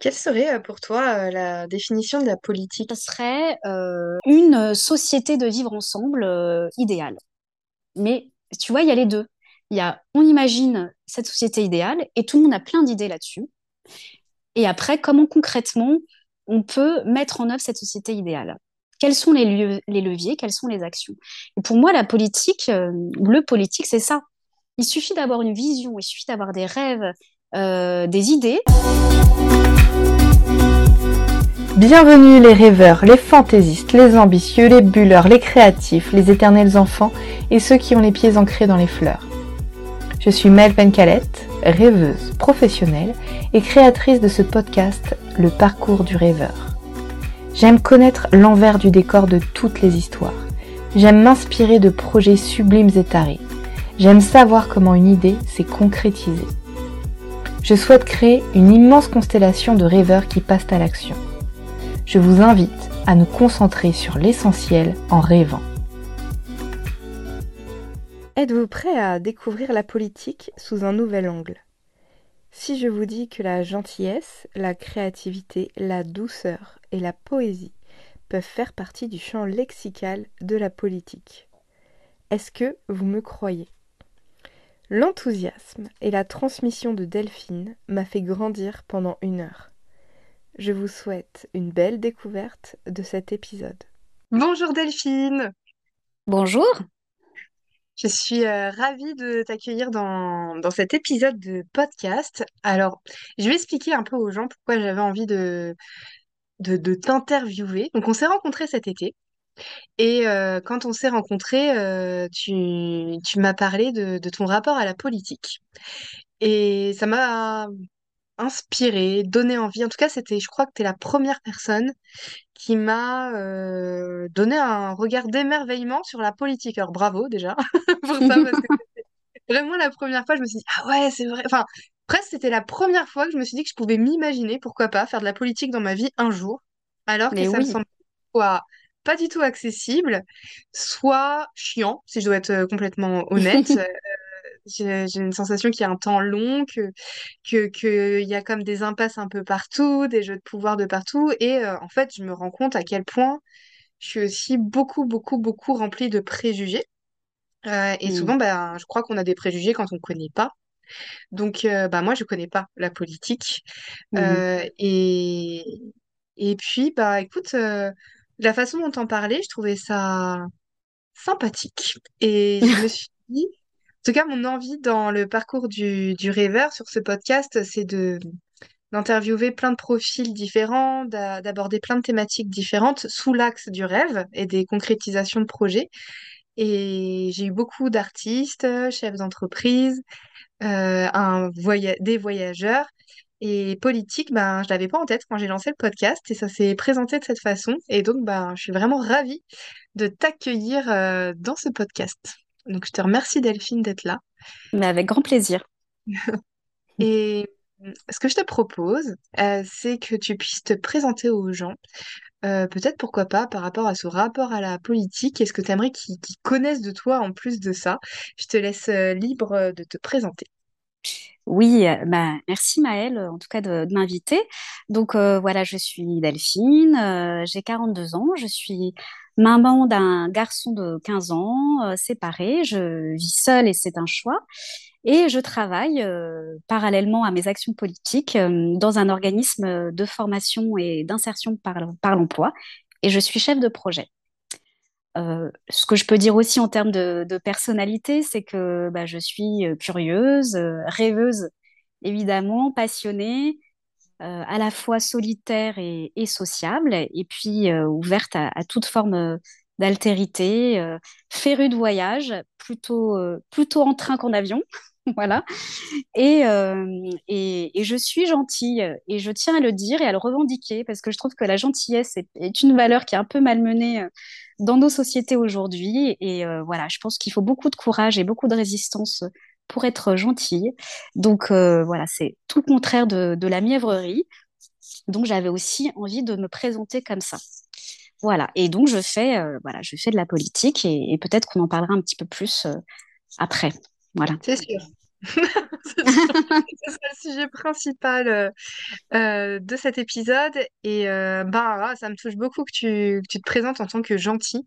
Quelle serait euh, pour toi euh, la définition de la politique? Ce serait euh, une société de vivre ensemble idéale. Mais tu vois, il y a les deux. Il y a, on imagine cette société idéale et tout le monde a plein d'idées là-dessus. Et après, comment concrètement on peut mettre en œuvre cette société idéale? Quels sont les leviers? Quelles sont les actions? Et pour moi, la politique, le politique, c'est ça. Il suffit d'avoir une vision, il suffit d'avoir des rêves, des idées. Bienvenue les rêveurs, les fantaisistes, les ambitieux, les bulleurs, les créatifs, les éternels enfants et ceux qui ont les pieds ancrés dans les fleurs. Je suis Mel Pencalette, rêveuse professionnelle et créatrice de ce podcast Le parcours du rêveur. J'aime connaître l'envers du décor de toutes les histoires. J'aime m'inspirer de projets sublimes et tarés. J'aime savoir comment une idée s'est concrétisée. Je souhaite créer une immense constellation de rêveurs qui passent à l'action je vous invite à nous concentrer sur l'essentiel en rêvant. Êtes-vous prêt à découvrir la politique sous un nouvel angle? Si je vous dis que la gentillesse, la créativité, la douceur et la poésie peuvent faire partie du champ lexical de la politique, est-ce que vous me croyez? L'enthousiasme et la transmission de Delphine m'a fait grandir pendant une heure. Je vous souhaite une belle découverte de cet épisode. Bonjour Delphine, Bonjour. je suis euh, ravie de t'accueillir dans, dans cet épisode de podcast. Alors, je vais expliquer un peu aux gens pourquoi j'avais envie de, de, de t'interviewer. Donc, on s'est rencontrés cet été et euh, quand on s'est rencontrés, euh, tu, tu m'as parlé de, de ton rapport à la politique. Et ça m'a inspiré, donné envie. En tout cas, c'était, je crois que tu es la première personne qui m'a euh, donné un regard d'émerveillement sur la politique. Alors bravo déjà pour ça, parce que vraiment la première fois, je me suis dit, ah ouais, c'est vrai. Enfin, presque c'était la première fois que je me suis dit que je pouvais m'imaginer, pourquoi pas, faire de la politique dans ma vie un jour, alors que Mais ça me semble soit pas du tout accessible, soit chiant, si je dois être euh, complètement honnête. J'ai une sensation qu'il y a un temps long, que, que, y a comme des impasses un peu partout, des jeux de pouvoir de partout. Et euh, en fait, je me rends compte à quel point je suis aussi beaucoup, beaucoup, beaucoup remplie de préjugés. Euh, et Mm. souvent, ben, je crois qu'on a des préjugés quand on ne connaît pas. Donc, euh, bah, moi, je ne connais pas la politique. Mhm. Euh, et, et puis, bah, écoute, la façon dont on parlait, je trouvais ça sympathique. Et je me suis dit, tout cas, mon envie dans le parcours du, du rêveur sur ce podcast, c'est de d'interviewer plein de profils différents, d'a- d'aborder plein de thématiques différentes sous l'axe du rêve et des concrétisations de projets. Et j'ai eu beaucoup d'artistes, chefs d'entreprise, euh, des voyageurs. Et politique, ben, je l'avais pas en tête quand j'ai lancé le podcast et ça s'est présenté de cette façon. Et donc, ben, je suis vraiment ravie de t'accueillir euh, dans ce podcast. Donc, je te remercie Delphine d'être là. Mais avec grand plaisir. Et euh, ce que je te propose, euh, c'est que tu puisses te présenter aux gens. Euh, peut-être pourquoi pas par rapport à ce rapport à la politique. Est-ce que tu aimerais qu'ils connaissent de toi en plus de ça? Je te laisse euh, libre de te présenter. Oui, bah, merci Maëlle, en tout cas de, de m'inviter. Donc voilà, je suis Delphine, j'ai 42 ans, je suis maman d'un garçon de 15 ans, euh, séparé, je vis seule et c'est un choix. Et je travaille euh, parallèlement à mes actions politiques euh, dans un organisme de formation et d'insertion par, l'emploi. Et je suis chef de projet. Ce que je peux dire aussi en termes de, personnalité, c'est que bah, je suis curieuse, rêveuse, évidemment, passionnée, euh, à la fois solitaire et, sociable, et puis euh, ouverte à, toute forme euh, d'altérité, euh, férue de voyage, plutôt, plutôt en train qu'en avion. Voilà. Et, et, je suis gentille et je tiens à le dire et à le revendiquer parce que je trouve que la gentillesse est, est une valeur qui est un peu malmenée dans nos sociétés aujourd'hui. Et voilà, je pense qu'il faut beaucoup de courage et beaucoup de résistance pour être gentille. Donc euh, voilà, c'est tout le contraire de, la mièvrerie. Donc j'avais aussi envie de me présenter comme ça. Voilà. Et donc je fais, euh, voilà, je fais de la politique et, et peut-être qu'on en parlera un petit peu plus euh, après. Voilà. C'est sûr. C'est le sujet principal euh, euh, de cet épisode. Et euh, bah, ça me touche beaucoup que tu, que tu te présentes en tant que gentil.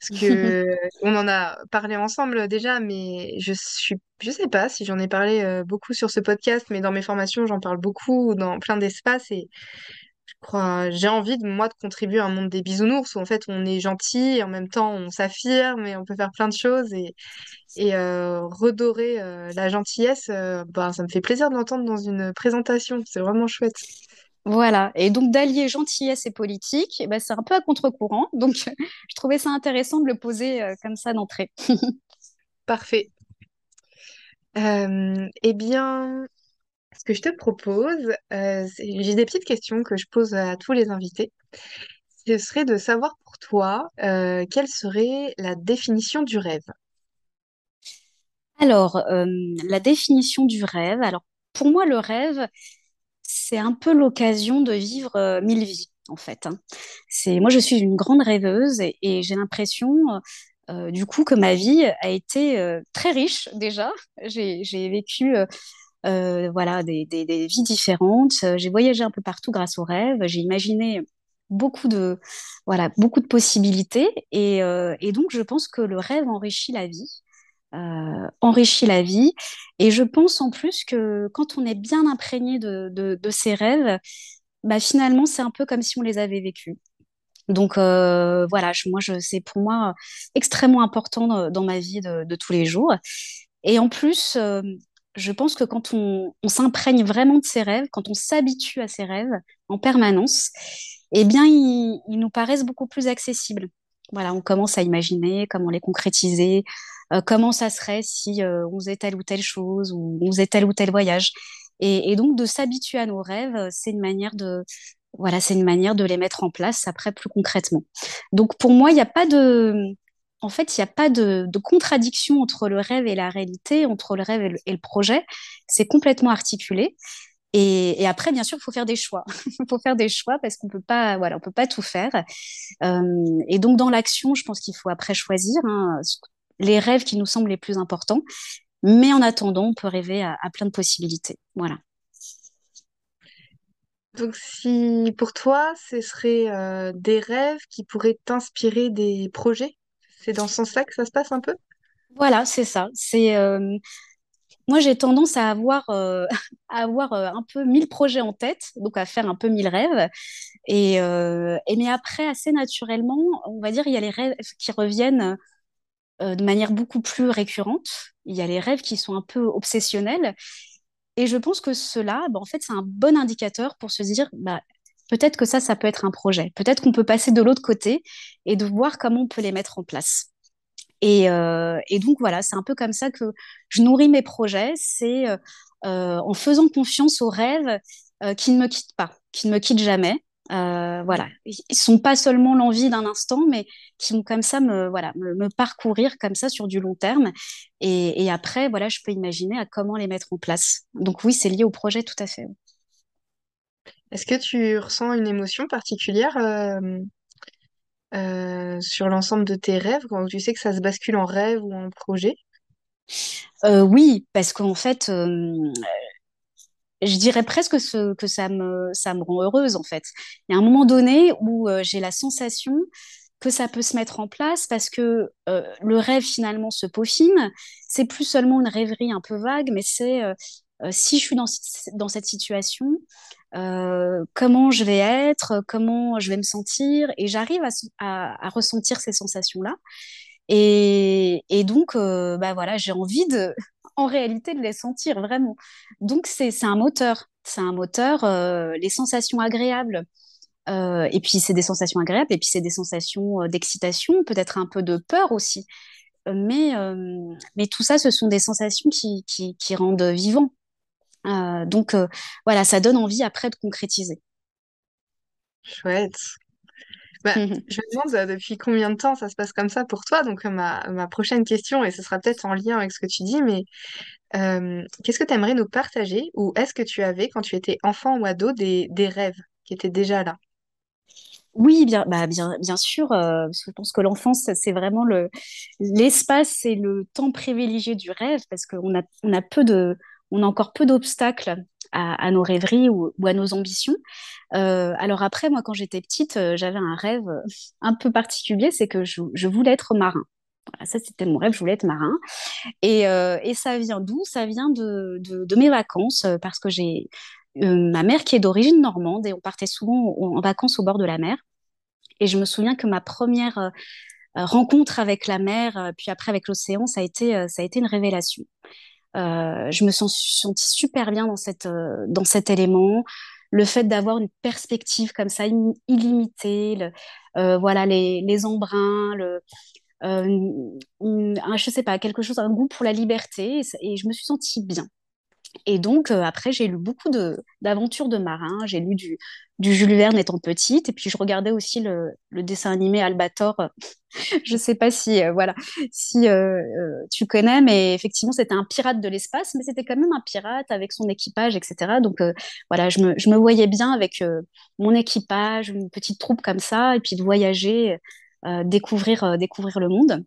Parce que on en a parlé ensemble déjà, mais je suis, je sais pas si j'en ai parlé euh, beaucoup sur ce podcast, mais dans mes formations, j'en parle beaucoup dans plein d'espaces. Et je crois, j'ai envie de moi de contribuer à un monde des bisounours où en fait on est gentil et en même temps on s'affirme et on peut faire plein de choses. Et, et euh, redorer euh, la gentillesse, euh, bah, ça me fait plaisir de l'entendre dans une présentation. C'est vraiment chouette. Voilà. Et donc, d'allier gentillesse et politique, ben, c'est un peu à contre-courant. Donc, je trouvais ça intéressant de le poser comme ça d'entrée. Parfait. Eh bien, ce que je te propose, euh, j'ai des petites questions que je pose à tous les invités. Ce serait de savoir pour toi, euh, quelle serait la définition du rêve? Alors, euh, la définition du rêve. Alors, pour moi, le rêve, c'est un peu l'occasion de vivre mille vies, en fait. hein. C'est, moi, je suis une grande rêveuse et, j'ai l'impression, du coup, que ma vie a été très riche déjà. J'ai, vécu, voilà, des, des, vies différentes. Euh, J'ai voyagé un peu partout grâce aux rêves. J'ai imaginé beaucoup de, voilà, beaucoup de possibilités et, euh, et donc, je pense que le rêve enrichit la vie euh, enrichit la vie. Et je pense en plus que quand on est bien imprégné de, de, ses rêves, bah finalement, c'est un peu comme si on les avait vécus. Donc euh, voilà, je, moi, je, c'est pour moi extrêmement important dans, ma vie de, tous les jours. Et en plus, euh, je pense que quand on, s'imprègne vraiment de ses rêves, quand on s'habitue à ses rêves en permanence, eh bien, ils, nous paraissent beaucoup plus accessibles. Voilà, on commence à imaginer comment les concrétiser, euh, comment ça serait si euh, on faisait telle ou telle chose ou on faisait tel ou tel voyage. Et, et donc, de s'habituer à nos rêves, c'est une manière de, voilà, c'est une manière de les mettre en place après plus concrètement. Donc, pour moi, il n'y a pas de, en fait, il n'y a pas de, contradiction entre le rêve et la réalité, entre le rêve et le, et le projet. C'est complètement articulé. Et, après, bien sûr, il faut faire des choix. Il faut faire des choix parce qu'on peut pas, voilà, on peut pas tout faire. Euh, et donc, dans l'action, je pense qu'il faut après choisir hein, les rêves qui nous semblent les plus importants. Mais en attendant, on peut rêver à, à plein de possibilités. Voilà. Donc, si pour toi, ce serait euh, des rêves qui pourraient t'inspirer des projets, c'est dans sens-là que ça se passe un peu? Voilà, c'est ça. C'est euh, moi j'ai tendance à avoir euh, à avoir euh, un peu mille projets en tête, donc à faire un peu mille rêves. Et, mais après assez naturellement, on va dire il y a les rêves qui reviennent de manière beaucoup plus récurrente. Il y a les rêves qui sont un peu obsessionnels. Et je pense que cela, bah, en fait, c'est un bon indicateur pour se dire, bah, peut-être que ça, ça peut être un projet. Peut-être qu'on peut passer de l'autre côté et de voir comment on peut les mettre en place. Et, euh, donc voilà, c'est un peu comme ça que je nourris mes projets. C'est euh, euh, en faisant confiance aux rêves qui ne me quittent pas, qui ne me quittent jamais. Voilà, ils sont pas seulement l'envie d'un instant, mais qui vont comme ça me voilà me parcourir comme ça sur du long terme. Et, et après voilà, je peux imaginer à comment les mettre en place. Donc oui, c'est lié au projet tout à fait. Est-ce que tu ressens une émotion particulière euh, euh, sur l'ensemble de tes rêves quand tu sais que ça se bascule en rêve ou en projet? Euh, oui, parce qu'en fait, je dirais presque que ça me, rend heureuse en fait. Il y a un moment donné où j'ai la sensation que ça peut se mettre en place parce que le rêve finalement se peaufine. C'est plus seulement une rêverie un peu vague, mais c'est si je suis dans, cette situation, euh, comment je vais être, comment je vais me sentir, et j'arrive à, ressentir ces sensations-là. Et, donc, euh, bah voilà, j'ai envie de, en réalité, de les sentir vraiment. Donc, c'est, un moteur. C'est un moteur, euh, les sensations agréables. Euh, et puis, c'est des sensations agréables, et puis c'est des sensations euh, d'excitation, peut-être un peu de peur aussi. Euh, Mais, euh, tout ça, ce sont des sensations qui rendent vivant. Euh, donc, euh, voilà, ça donne envie après de concrétiser. Chouette. Bah, je me demande euh, depuis combien de temps ça se passe comme ça pour toi? Donc, ma, ma prochaine question, et ce sera peut-être en lien avec ce que tu dis, mais euh, qu'est-ce que tu aimerais nous partager? Ou est-ce que tu avais, quand tu étais enfant ou ado, des, des rêves qui étaient déjà là? Oui, bien, bah bien, bien sûr. euh, parce que je pense que l'enfance, c'est vraiment le l'espace et le temps privilégié du rêve, parce qu'on a, on a peu de, on a encore peu d'obstacles à, nos rêveries ou, à nos ambitions. Euh, alors après, moi, quand j'étais petite, euh, j'avais un rêve euh, un peu particulier, c'est que je, voulais être marin. Voilà, ça, c'était mon rêve, je voulais être marin. Et, ça vient d'où? Ça vient de, mes vacances, parce que j'ai ma mère qui est d'origine normande et on partait souvent en en vacances au bord de la mer. Et je me souviens que ma première rencontre avec la mer, puis après avec l'océan, ça ça a été une révélation. Euh, je me sens sentie super bien dans cette, euh, dans cet élément. Le fait d'avoir une perspective comme ça, im- illimitée, euh, voilà, les, les embruns, le, un, je sais pas, quelque chose, un goût pour la liberté, et, et je me suis sentie bien. Et donc, euh, après, j'ai lu beaucoup d'aventures de marins. J'ai lu du, du Jules Verne étant petite. Et puis, je regardais aussi le, le dessin animé Albator. Je sais pas si, euh, voilà, si euh, tu connais, mais effectivement, c'était un pirate de l'espace, mais c'était quand même un pirate avec son équipage, etc. Donc, voilà, je me, je me voyais bien avec mon équipage, une petite troupe comme ça, et puis de voyager, découvrir, découvrir le monde.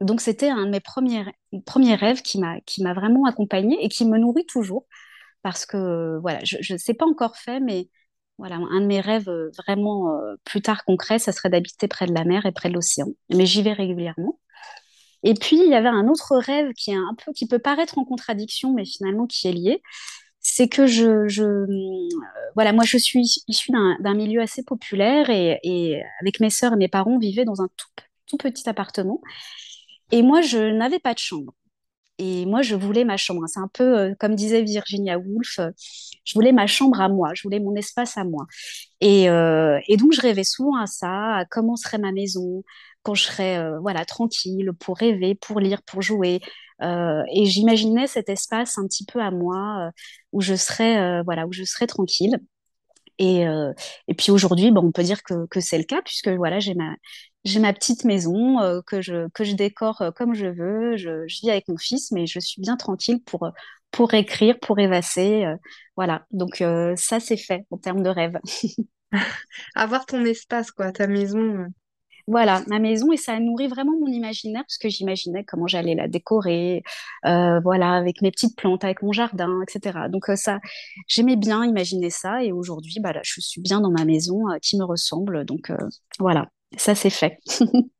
Donc, c'était un de mes premiers, premiers rêves qui m'a, vraiment accompagnée et qui me nourrit toujours parce que, voilà, je ne sais pas encore fait, mais voilà, un de mes rêves euh, vraiment euh, plus tard concrets, ça serait d'habiter près de la mer et près de l'océan. Mais j'y vais régulièrement. Et puis, il y avait un autre rêve qui est un peu, qui peut paraître en contradiction, mais finalement qui est lié. C'est que je, je, euh, voilà, moi, je suis issue d'un d'un milieu assez populaire et, et avec mes sœurs et mes parents, on vivait dans un tout, tout petit appartement. Et moi, je n'avais pas de chambre. Et moi, je voulais ma chambre. C'est un peu euh, comme disait Virginia Woolf, euh, je voulais ma chambre à moi, je voulais mon espace à moi. Et, euh, et donc, je rêvais souvent à ça, à comment serait ma maison, quand je serais voilà, tranquille pour rêver, pour lire, pour jouer. Et j'imaginais cet espace un petit peu à moi, où je serais, voilà, où je serais tranquille. Et, puis aujourd'hui, on peut dire que, que c'est le cas, puisque voilà, j'ai ma, j'ai ma petite maison euh, que je, que je décore euh, comme je veux. Je, je vis avec mon fils, mais je suis bien tranquille pour, euh, pour écrire, pour rêvasser. euh, voilà, donc ça, c'est fait en termes de rêve. Avoir ton espace, quoi, ta maison. Voilà, ma maison, et ça a nourri vraiment mon imaginaire, parce que j'imaginais comment j'allais la décorer, voilà, avec mes petites plantes, avec mon jardin, etc. Donc ça, j'aimais bien imaginer ça, et aujourd'hui, bah, là, je suis bien dans ma maison qui me ressemble. Donc voilà, ça c'est fait.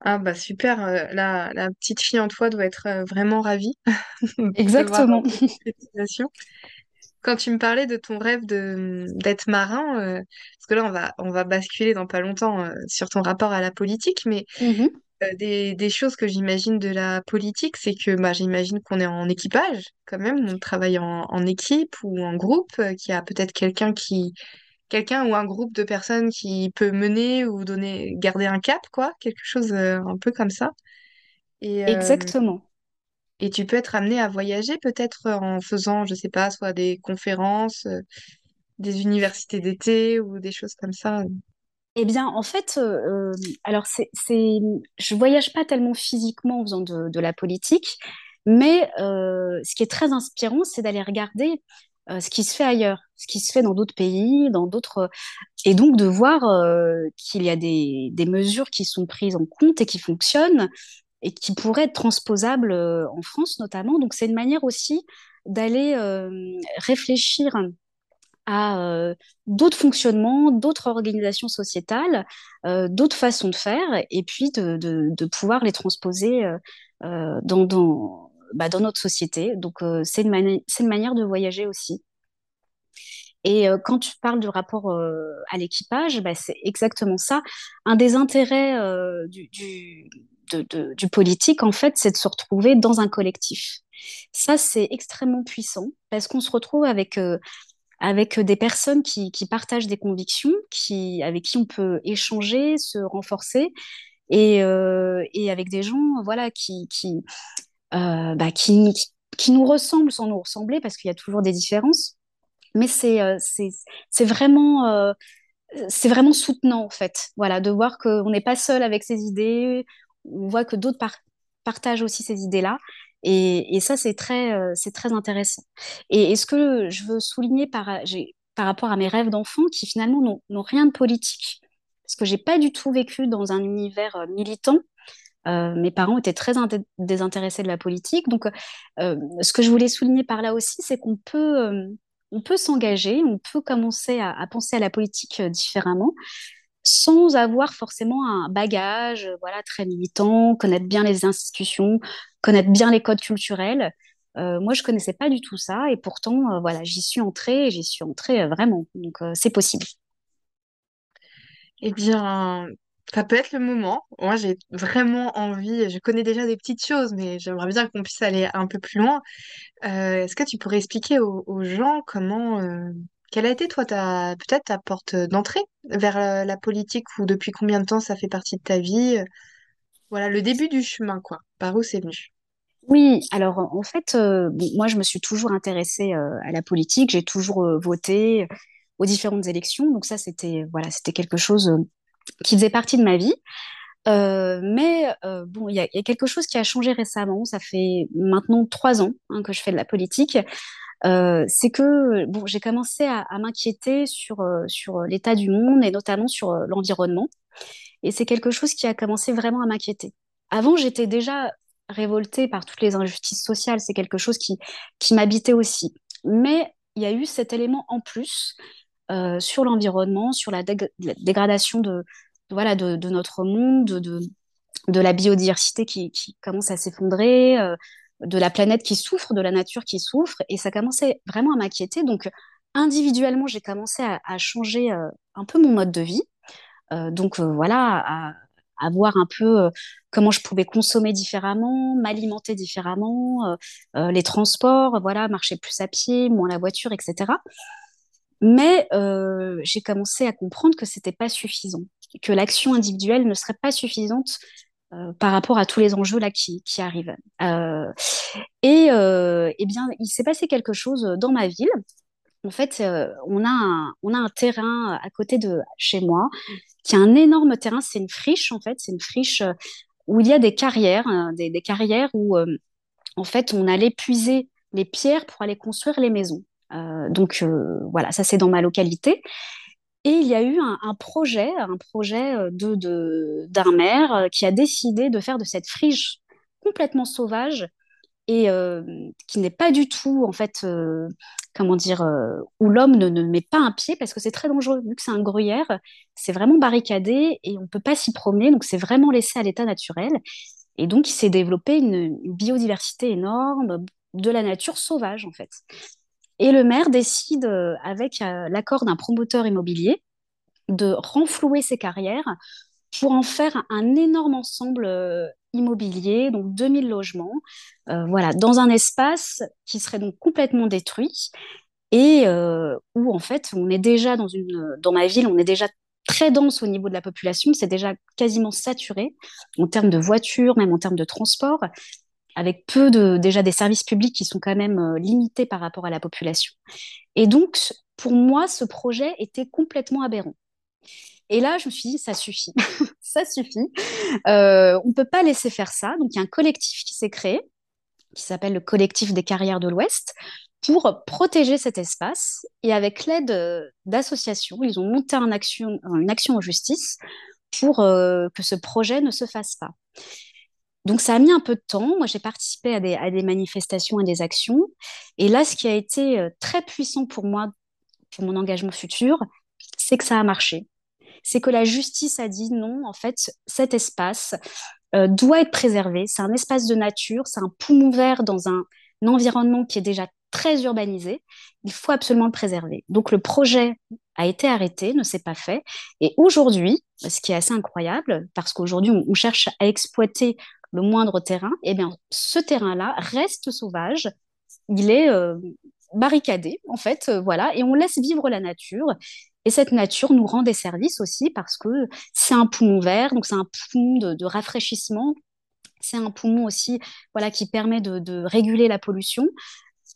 Ah bah super, euh, la, la petite fille en toi doit être euh, vraiment ravie Exactement. Quand tu me parlais de ton rêve de d'être marin, euh, parce que là on va on va basculer dans pas longtemps sur ton rapport à la politique, mais Mhm. des, des choses que j'imagine de la politique, c'est que bah, j'imagine qu'on est en équipage quand même, on travaille en, en équipe ou en groupe, qu'il y a peut-être quelqu'un qui quelqu'un ou un groupe de personnes qui peut mener ou donner garder un cap, quoi, quelque chose euh, un peu comme ça. Et, euh, Exactement. et tu peux être amené à voyager peut-être en faisant, je sais pas, soit des conférences, euh, des universités d'été ou des choses comme ça. Eh bien, en fait, euh, euh, alors c'est, c'est, je voyage pas tellement physiquement en faisant de, de la politique, mais euh, ce qui est très inspirant, c'est d'aller regarder euh, ce qui se fait ailleurs, ce qui se fait dans d'autres pays, dans d'autres, et donc de voir euh, qu'il y a des, mesures qui sont prises en compte et qui fonctionnent et qui pourraient être transposables euh, en France notamment. Donc c'est une manière aussi d'aller réfléchir à d'autres fonctionnements, d'autres organisations sociétales, d'autres façons de faire, et puis de, pouvoir les transposer dans, bah, dans notre société. Donc, euh, c'est une, mani- une manière de voyager aussi. Et euh, quand tu parles du rapport euh, à l'équipage, bah, c'est exactement ça. Un des intérêts du, du, du politique, en fait, c'est de se retrouver dans un collectif. Ça, c'est extrêmement puissant parce qu'on se retrouve avec avec des personnes qui, qui partagent des convictions, qui, avec qui on peut échanger, se renforcer, et, et avec des gens voilà, qui, qui, bah, qui, nous ressemblent sans nous ressembler, parce qu'il y a toujours des différences. Mais c'est euh, euh, c'est vraiment soutenant, en fait, voilà, de voir qu'on n'est pas seul avec ses idées, on voit que d'autres par- partagent aussi ces idées-là. Et, ça, c'est très, euh, intéressant. Et, et ce que je veux souligner par, par rapport à mes rêves d'enfant qui finalement n'ont rien de politique. Parce que j'ai pas du tout vécu dans un univers euh, militant. Euh, mes parents étaient très désintéressés de la politique. Donc, euh, ce que je voulais souligner par là aussi, c'est qu'on peut, on peut s'engager, on peut commencer à, à, penser à la politique différemment sans avoir forcément un bagage voilà, très militant, connaître bien les institutions, connaître bien les codes culturels. Euh, moi, je connaissais pas du tout ça et pourtant, euh, voilà, j'y suis entrée, j'y suis entrée euh, vraiment. Donc, c'est possible. Eh bien, ça peut être le moment. Moi, j'ai vraiment envie. Je connais déjà des petites choses, mais j'aimerais bien qu'on puisse aller un peu plus loin. Est-ce que tu pourrais expliquer aux, gens comment quelle a été, toi, ta, peut-être ta porte d'entrée vers la, la politique ou depuis combien de temps ça fait partie de ta vie? Voilà, le début du chemin, quoi. Par où c'est venu? Oui, alors en fait, euh, moi je me suis toujours intéressée euh, à la politique, j'ai toujours euh, voté aux différentes élections, donc ça c'était voilà, c'était quelque chose qui faisait partie de ma vie. mais bon, il y a, quelque chose qui a changé récemment. Ça fait maintenant trois ans hein, que je fais de la politique. c'est que bon, j'ai commencé à, à m'inquiéter sur sur l'état du monde et notamment sur l'environnement. Et c'est quelque chose qui a commencé vraiment à m'inquiéter. Avant, j'étais déjà révoltée par toutes les injustices sociales. C'est quelque chose qui, qui m'habitait aussi. Mais il y a eu cet élément en plus euh, sur l'environnement, sur la, dégradation de, voilà, de, notre monde, de, de, la biodiversité qui, qui commence à s'effondrer, euh, de la planète qui souffre, de la nature qui souffre. Et ça commençait vraiment à m'inquiéter. Donc, individuellement, j'ai commencé à, changer euh, un peu mon mode de vie. Donc, voilà, à, à voir un peu comment je pouvais consommer différemment, m'alimenter différemment, les transports, voilà, marcher plus à pied, moins la voiture, etc. Mais euh, j'ai commencé à comprendre que c'était pas suffisant, que l'action individuelle ne serait pas suffisante euh, par rapport à tous les enjeux là qui, qui arrivent. Euh, et eh bien, il s'est passé quelque chose dans ma ville en fait, on, a un, on a un terrain à côté de chez moi qui est un énorme terrain. C'est une friche, en fait. C'est une friche où il y a des carrières, euh, des, carrières où, en fait, on allait puiser les pierres pour aller construire les maisons. Donc, voilà, ça, c'est dans ma localité. Et il y a eu un, projet, un projet de, d'un maire qui a décidé de faire de cette friche complètement sauvage et qui n'est pas du tout, en fait, comment dire, euh, où l'homme ne, met pas un pied parce que c'est très dangereux. Vu que c'est un gruyère, c'est vraiment barricadé et on ne peut pas s'y promener. Donc, c'est vraiment laissé à l'état naturel. Et donc, il s'est développé une, biodiversité énorme de la nature sauvage, en fait. Et le maire décide, euh, avec euh, l'accord d'un promoteur immobilier, de renflouer ses carrières pour en faire un énorme ensemble immobilier, donc 2000 logements, euh, voilà, dans un espace qui serait donc complètement détruit et euh, où en fait on est déjà dans une, dans ma ville, on est déjà très dense au niveau de la population, c'est déjà quasiment saturé en termes de voitures, même en termes de transport, avec peu de déjà des services publics qui sont quand même euh, limités par rapport à la population. Et donc pour moi, ce projet était complètement aberrant. Et là, je me suis dit, ça suffit, ça suffit. Euh, on ne peut pas laisser faire ça. Donc, il y a un collectif qui s'est créé, qui s'appelle le collectif des carrières de l'Ouest, pour protéger cet espace. Et avec l'aide euh, d'associations, ils ont monté une action, en justice pour que ce projet ne se fasse pas. Donc ça a mis un peu de temps. Moi, j'ai participé à des, à manifestations et des actions. Et là, ce qui a été euh, très puissant pour moi, pour mon engagement futur, c'est que ça a marché c'est que la justice a dit non, en fait, cet espace euh, doit être préservé. C'est un espace de nature, c'est un poumon vert dans un, environnement qui est déjà très urbanisé. Il faut absolument le préserver. Donc le projet a été arrêté, ne s'est pas fait. Et aujourd'hui, ce qui est assez incroyable, parce qu'aujourd'hui on, cherche à exploiter le moindre terrain, eh bien ce terrain-là reste sauvage. Il est euh, barricadé, en fait, euh, voilà, et on laisse vivre la nature. Et cette nature nous rend des services aussi parce que c'est un poumon vert, donc c'est un poumon de, rafraîchissement. C'est un poumon aussi voilà, qui permet de, réguler la pollution.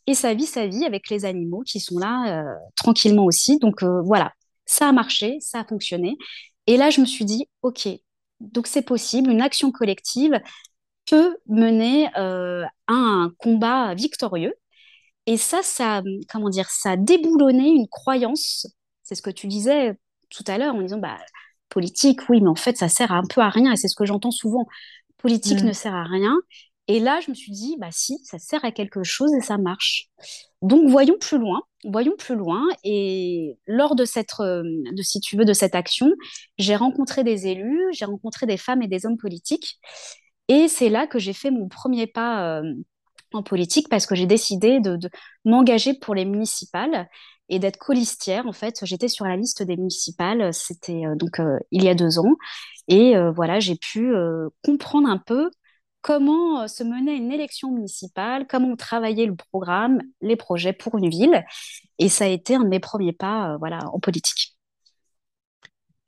Et ça vit sa vie avec les animaux qui sont là euh, tranquillement aussi. Donc voilà, ça a marché, ça a fonctionné. Et là, je me suis dit, OK, donc c'est possible, une action collective peut mener euh, à un combat victorieux Et ça, ça, comment dire, ça a déboulonné une croyance. C'est ce que tu disais tout à l'heure en disant, bah, politique, oui, mais en fait, ça sert un peu à rien. Et c'est ce que j'entends souvent. Politique mm. ne sert à rien. Et là, je me suis dit, bah si, ça sert à quelque chose et ça marche. Donc, voyons plus loin, voyons plus loin. Et lors de cette, euh, de, si tu veux, de cette action, j'ai rencontré des élus, j'ai rencontré des femmes et des hommes politiques. Et c'est là que j'ai fait mon premier pas euh, en politique parce que j'ai décidé de, m'engager pour les municipales et d'être colistière. En fait, j'étais sur la liste des municipales, c'était euh, donc euh, il y a deux ans. Et voilà, j'ai pu comprendre un peu comment se menait une élection municipale, comment travailler le programme, les projets pour une ville. Et ça a été un de mes premiers pas voilà, en politique.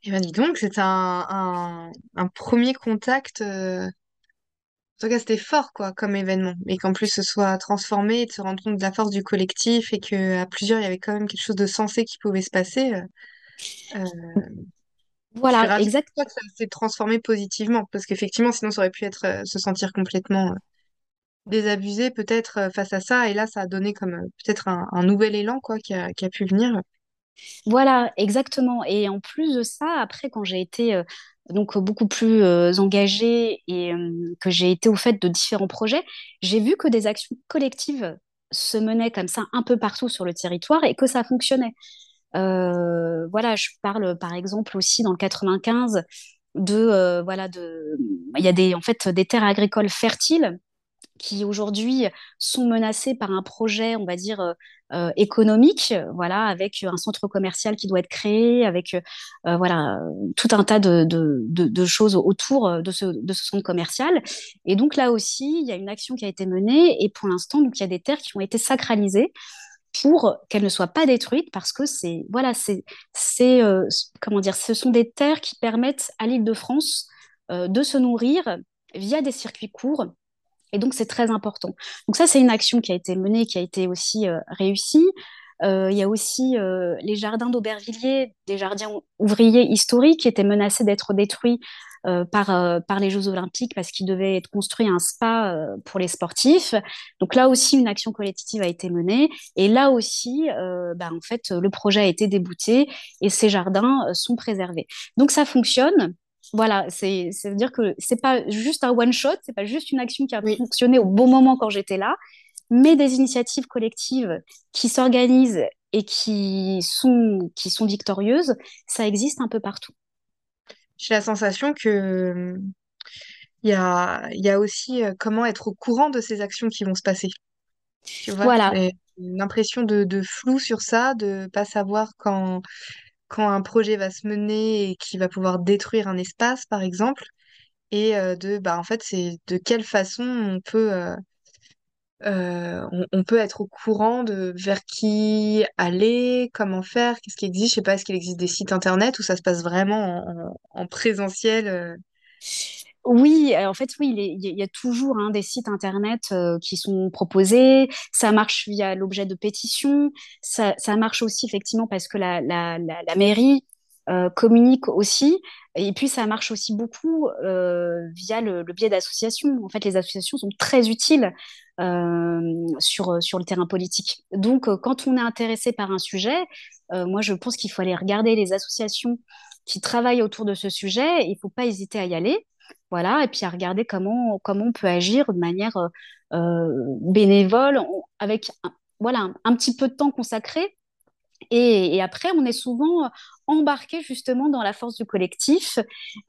Eh bien dis donc, c'est un, premier contact tout cas, c'était fort, quoi, comme événement. Et qu'en plus, ce soit transformé et de se rendre compte de la force du collectif et qu'à plusieurs, il y avait quand même quelque chose de sensé qui pouvait se passer. Euh, euh, voilà, exactement. que ça s'est transformé positivement. Parce qu'effectivement, sinon, ça aurait pu être euh, se sentir complètement désabusé, peut-être, face à ça. Et là, ça a donné comme peut-être un, nouvel élan, quoi, qui a, qui a pu venir. Voilà, exactement. Et en plus de ça, après, quand j'ai été donc beaucoup plus euh, engagée et euh, que j'ai été au fait de différents projets, j'ai vu que des actions collectives se menaient comme ça un peu partout sur le territoire et que ça fonctionnait. Euh, voilà, je parle par exemple aussi dans le 95 de voilà de il y a des en fait des terres agricoles fertiles qui aujourd'hui sont menacées par un projet, on va dire, euh, euh, économique, voilà, avec un centre commercial qui doit être créé, avec euh, voilà tout un tas de, de, de, choses autour de ce, de ce centre commercial. Et donc là aussi, il y a une action qui a été menée, et pour l'instant, il y a des terres qui ont été sacralisées pour qu'elles ne soient pas détruites parce que c'est voilà c'est comment dire ce sont des terres qui permettent à l'Île-de-France de se nourrir via des circuits courts et donc, c'est très important. Donc ça, c'est une action qui a été menée, qui a été aussi euh, réussie. Euh, il y a aussi euh, les jardins d'Aubervilliers, des jardins ouvriers historiques qui étaient menacés d'être détruits par, par les Jeux Olympiques parce qu'ils devaient être construits un spa pour les sportifs. Donc là aussi, une action collective a été menée. Et là aussi, bah, en fait, le projet a été débouté et ces jardins sont préservés. Donc ça fonctionne voilà, c'est, à dire que c'est pas juste un one shot, c'est pas juste une action qui a fonctionné au bon moment quand j'étais là, mais des initiatives collectives qui s'organisent et qui sont, qui sont victorieuses, ça existe un peu partout. J'ai la sensation que il y a, y a aussi euh, comment être au courant de ces actions qui vont se passer. Tu vois, voilà. Une impression de, de flou sur ça, de pas savoir quand quand un projet va se mener et qui va pouvoir détruire un espace, par exemple, et euh, de, bah, en fait, c'est de quelle façon on peut, euh, euh, on, peut être au courant de vers qui aller, comment faire, qu'est-ce qui existe. Je sais pas, est-ce qu'il existe des sites internet où ça se passe vraiment en, présentiel oui, en fait, oui, il, y a toujours hein, des sites internet qui sont proposés. Ça marche via l'objet de pétition. Ça, marche aussi effectivement parce que la, mairie communique aussi. Et puis, ça marche aussi beaucoup via le, biais d'associations. En fait, les associations sont très utiles sur le terrain politique. Donc, quand on est intéressé par un sujet, moi, je pense qu'il faut aller regarder les associations qui travaillent autour de ce sujet. Il ne faut pas hésiter à y aller. Voilà, et puis à regarder comment, comment on peut agir de manière euh, euh, bénévole, avec un, voilà, un, petit peu de temps consacré. Et, après, on est souvent embarqué justement dans la force du collectif.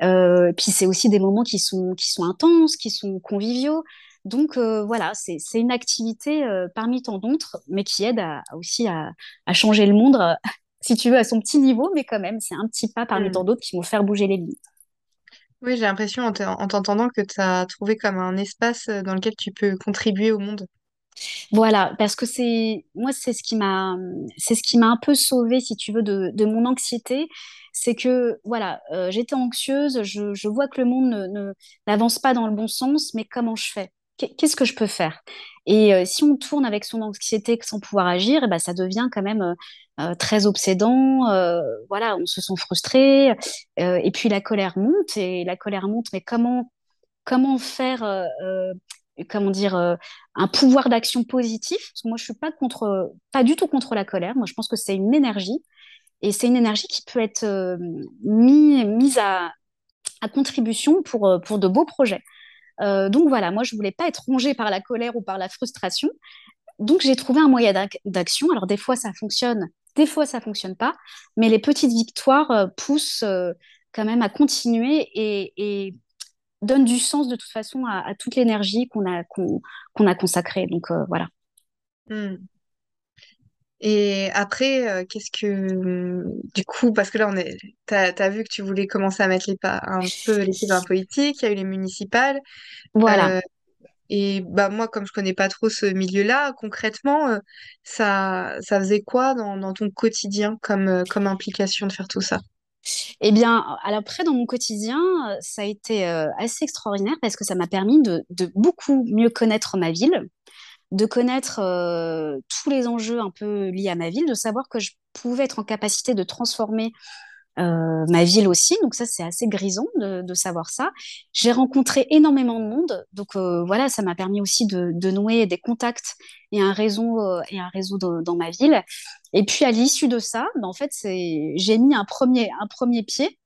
Euh, puis c'est aussi des moments qui sont, qui sont intenses, qui sont conviviaux. Donc voilà, c'est une activité parmi tant d'autres, mais qui aide aussi à, changer le monde, si tu veux, à son petit niveau, mais quand même, c'est un petit pas parmi mmh. tant d'autres qui vont faire bouger les lignes. Oui, j'ai l'impression en t'entendant que tu as trouvé comme un espace euh, dans lequel tu peux contribuer au monde. Voilà, parce que c'est moi c'est ce qui m'a c'est ce qui m'a un peu sauvée, si tu veux, de, de mon anxiété. C'est que voilà, euh, j'étais anxieuse, je, je, vois que le monde ne, n'avance pas dans le bon sens, mais comment je fais? Qu'est-ce que je peux faire? Et euh, si on tourne avec son anxiété sans pouvoir agir, eh ben, ça devient quand même euh, très obsédant, euh, voilà, on se sent frustré, euh, et puis la colère monte, et la colère monte, mais comment, comment faire comment dire, un pouvoir d'action positif? Moi, je suis pas contre, pas du tout contre la colère. Moi, je pense que c'est une énergie et c'est une énergie qui peut être mise à, à contribution pour, pour de beaux projets. donc voilà, moi je voulais pas être rongée par la colère ou par la frustration. Donc j'ai trouvé un moyen d'action. Alors des fois ça fonctionne, des fois ça fonctionne pas, mais les petites victoires poussent quand même à continuer et, et donnent du sens de toute façon à, toute l'énergie qu'on a qu'on a consacrée. Donc voilà. Hmm. Et après, euh, qu'est-ce que du coup, parce que là, on est, t'as, t'as vu que tu voulais commencer à mettre les pas un peu les la politique, il y a eu les municipales. Voilà. Euh, et bah moi, comme je connais pas trop ce milieu-là, concrètement, euh, ça, ça faisait quoi dans, ton quotidien comme, comme implication de faire tout ça? Eh bien, alors après, dans mon quotidien, ça a été assez extraordinaire parce que ça m'a permis de, beaucoup mieux connaître ma ville de connaître euh, tous les enjeux un peu liés à ma ville, de savoir que je pouvais être en capacité de transformer euh, ma ville aussi. Donc ça, c'est assez grisant de, savoir ça. J'ai rencontré énormément de monde. Donc euh, voilà, ça m'a permis aussi de, nouer des contacts et un réseau, et un réseau dans ma ville. Et puis à l'issue de ça, ben, en fait, j'ai mis un premier, un premier pied.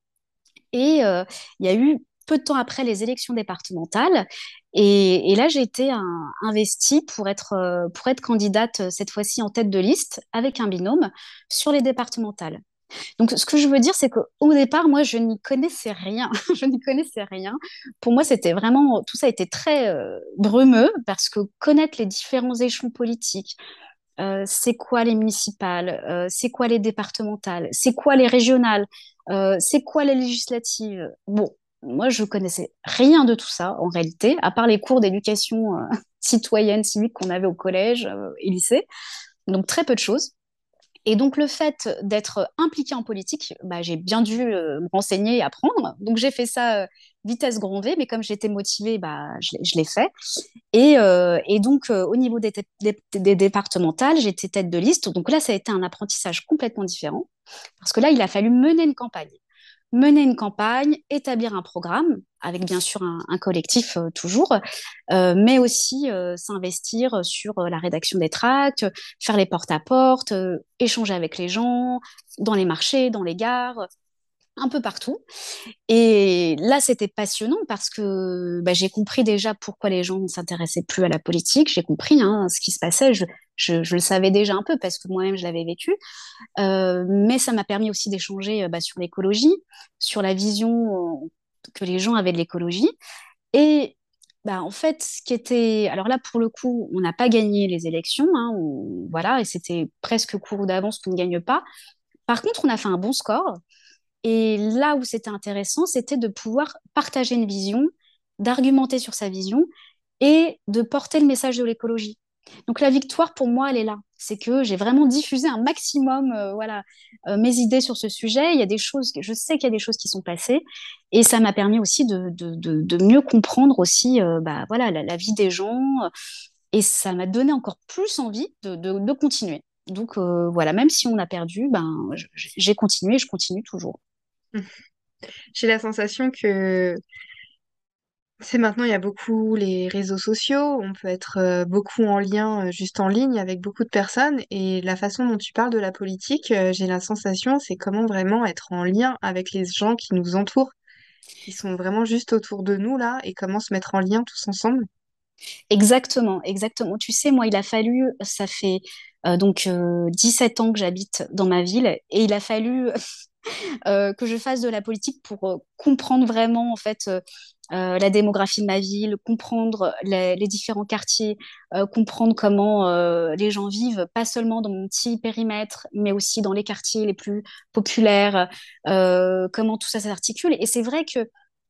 Et il y a eu peu de temps après les élections départementales. Et, là, j'ai été investie pour être, euh, pour être candidate euh, cette fois-ci en tête de liste avec un binôme sur les départementales. Donc, ce que je veux dire, c'est qu'au départ, moi, je n'y connaissais rien. je n'y connaissais rien. Pour moi, c'était vraiment, tout ça été très euh, brumeux parce que connaître les différents échelons politiques, c'est quoi les municipales, c'est quoi les départementales, c'est quoi les régionales, c'est quoi les législatives. Bon, moi, je connaissais rien de tout ça en réalité, à part les cours d'éducation euh, citoyenne, civique qu'on avait au collège euh, et lycée. Donc très peu de choses. Et donc le fait d'être impliqué en politique, bah, j'ai bien dû euh, me renseigner et apprendre. Donc j'ai fait ça vitesse grand V, mais comme j'étais motivée, bah, je, l'ai fait. Et, et donc au niveau des, des départementales, j'étais tête de liste. Donc là, ça a été un apprentissage complètement différent, parce que là, il a fallu mener une campagne mener une campagne, établir un programme, avec bien sûr un, collectif euh, toujours, euh, mais aussi euh, s'investir sur la rédaction des tracts, faire les porte-à-porte, échanger avec les gens, dans les marchés, dans les gares, un peu partout. Et là, c'était passionnant parce que bah, j'ai compris déjà pourquoi les gens ne s'intéressaient plus à la politique. J'ai compris hein, ce qui se passait. Je, le savais déjà un peu parce que moi-même, je l'avais vécu. Euh, mais ça m'a permis aussi d'échanger euh, bah, sur l'écologie, sur la vision euh, que les gens avaient de l'écologie. Et bah, en fait, ce qui était... Alors là, pour le coup, on n'a pas gagné les élections. Hein, Voilà, et c'était presque court d'avance qu'on ne gagne pas. Par contre, on a fait un bon score. Et là où c'était intéressant, c'était de pouvoir partager une vision, d'argumenter sur sa vision et de porter le message de l'écologie. Donc la victoire pour moi, elle est là. C'est que j'ai vraiment diffusé un maximum, euh, voilà, euh, mes idées sur ce sujet. Il y a des choses, je sais qu'il y a des choses qui sont passées, et ça m'a permis aussi de, mieux comprendre aussi, euh, bah, voilà, la, vie des gens, et ça m'a donné encore plus envie de, continuer. Donc voilà, même si on a perdu, ben j'ai continué, et je continue toujours. J'ai la sensation que c'est maintenant, il y a beaucoup les réseaux sociaux, on peut être euh, beaucoup en lien, euh, juste en ligne avec beaucoup de personnes. Et la façon dont tu parles de la politique, euh, j'ai la sensation, c'est comment vraiment être en lien avec les gens qui nous entourent, qui sont vraiment juste autour de nous là, et comment se mettre en lien tous ensemble. Exactement, exactement. Tu sais, moi, il a fallu, ça fait donc 17 ans que j'habite dans ma ville, et il a fallu que je fasse de la politique pour comprendre vraiment en fait euh, la démographie de ma ville, comprendre les, différents quartiers, euh, comprendre comment euh, les gens vivent, pas seulement dans mon petit périmètre, mais aussi dans les quartiers les plus populaires, comment tout ça s'articule. Et c'est vrai qu'il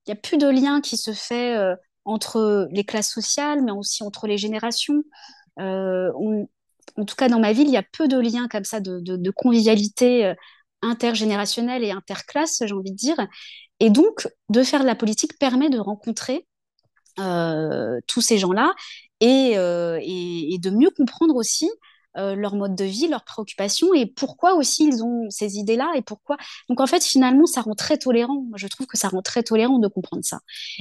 n'y a plus de lien qui se fait entre les classes sociales, mais aussi entre les générations. en tout cas, dans ma ville, il y a peu de liens comme ça de convivialité intergénérationnelle et interclasse, j'ai envie de dire. Et donc, de faire de la politique permet de rencontrer euh, tous ces gens-là et, euh, et, de mieux comprendre aussi leur mode de vie, leurs préoccupations et pourquoi aussi ils ont ces idées-là et pourquoi. Donc en fait, finalement, ça rend très tolérant. Je trouve que ça rend très tolérant de comprendre ça.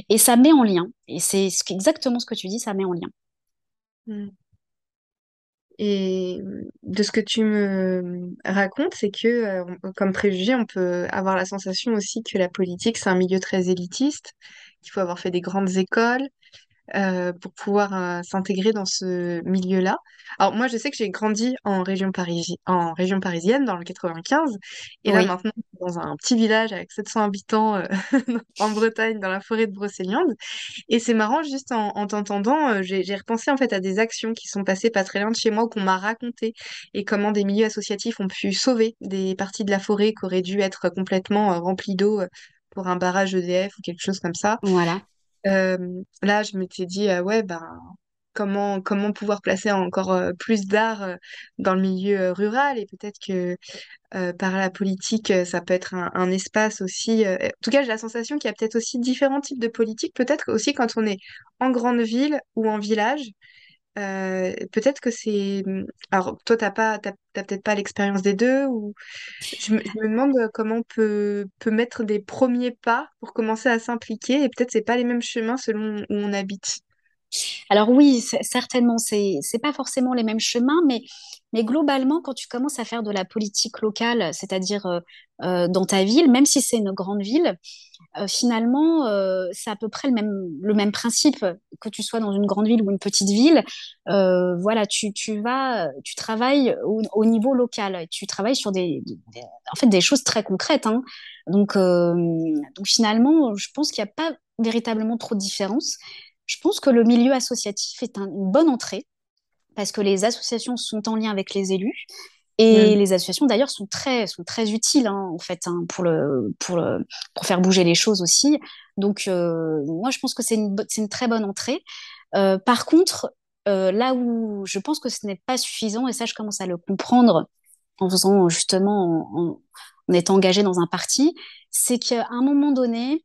Et ça met en lien. Et c'est exactement ce que tu dis, ça met en lien. Mmh. Et de ce que tu me racontes, c'est que, euh, comme préjugé, on peut avoir la sensation aussi que la politique, c'est un milieu très élitiste, qu'il faut avoir fait des grandes écoles, euh, pour pouvoir euh, s'intégrer dans ce milieu-là. Alors moi, je sais que j'ai grandi en région, parisi en région parisienne, dans le 95, et là maintenant, dans un petit village avec 700 habitants euh, en Bretagne, dans la forêt de Brocéliande. Et c'est marrant, juste en, en t'entendant, j'ai repensé en fait à des actions qui sont passées pas très loin de chez moi, qu'on m'a racontées, et comment des milieux associatifs ont pu sauver des parties de la forêt qui auraient dû être complètement remplies d'eau pour un barrage EDF ou quelque chose comme ça. Voilà. Là, je m'étais dit, euh, ouais, ben, comment, comment pouvoir placer encore plus d'art dans le milieu rural? Et peut-être que par la politique, ça peut être un, espace aussi. en tout cas, j'ai la sensation qu'il y a peut-être aussi différents types de politiques. Peut-être aussi quand on est en grande ville ou en village, euh, peut-être que c'est. Alors, toi, t'as pas, t'as, peut-être pas l'expérience des deux, ou je me, demande comment on peut, peut mettre des premiers pas pour commencer à s'impliquer, et peut-être c'est pas les mêmes chemins selon où on habite. Alors oui, certainement, c'est c'est pas forcément les mêmes chemins, mais mais globalement, quand tu commences à faire de la politique locale, c'est-à-dire euh, euh, dans ta ville, même si c'est une grande ville, euh, finalement, c'est à peu près le même, le même principe que tu sois dans une grande ville ou une petite ville. voilà, tu, tu vas, tu travailles au, niveau local, tu travailles sur des, en fait, des choses très concrètes. Hein. Donc, donc finalement, je pense qu'il n'y a pas véritablement trop de différence. Je pense que le milieu associatif est une bonne entrée parce que les associations sont en lien avec les élus. Et les associations, d'ailleurs, sont très, sont très utiles, hein, en fait, hein, pour, le, pour, le, pour faire bouger les choses aussi. Donc, euh, moi, je pense que c'est une, une très bonne entrée. Euh, par contre, euh, là où je pense que ce n'est pas suffisant, et ça, je commence à le comprendre en faisant justement, en, en étant engagé dans un parti, c'est qu'à un moment donné,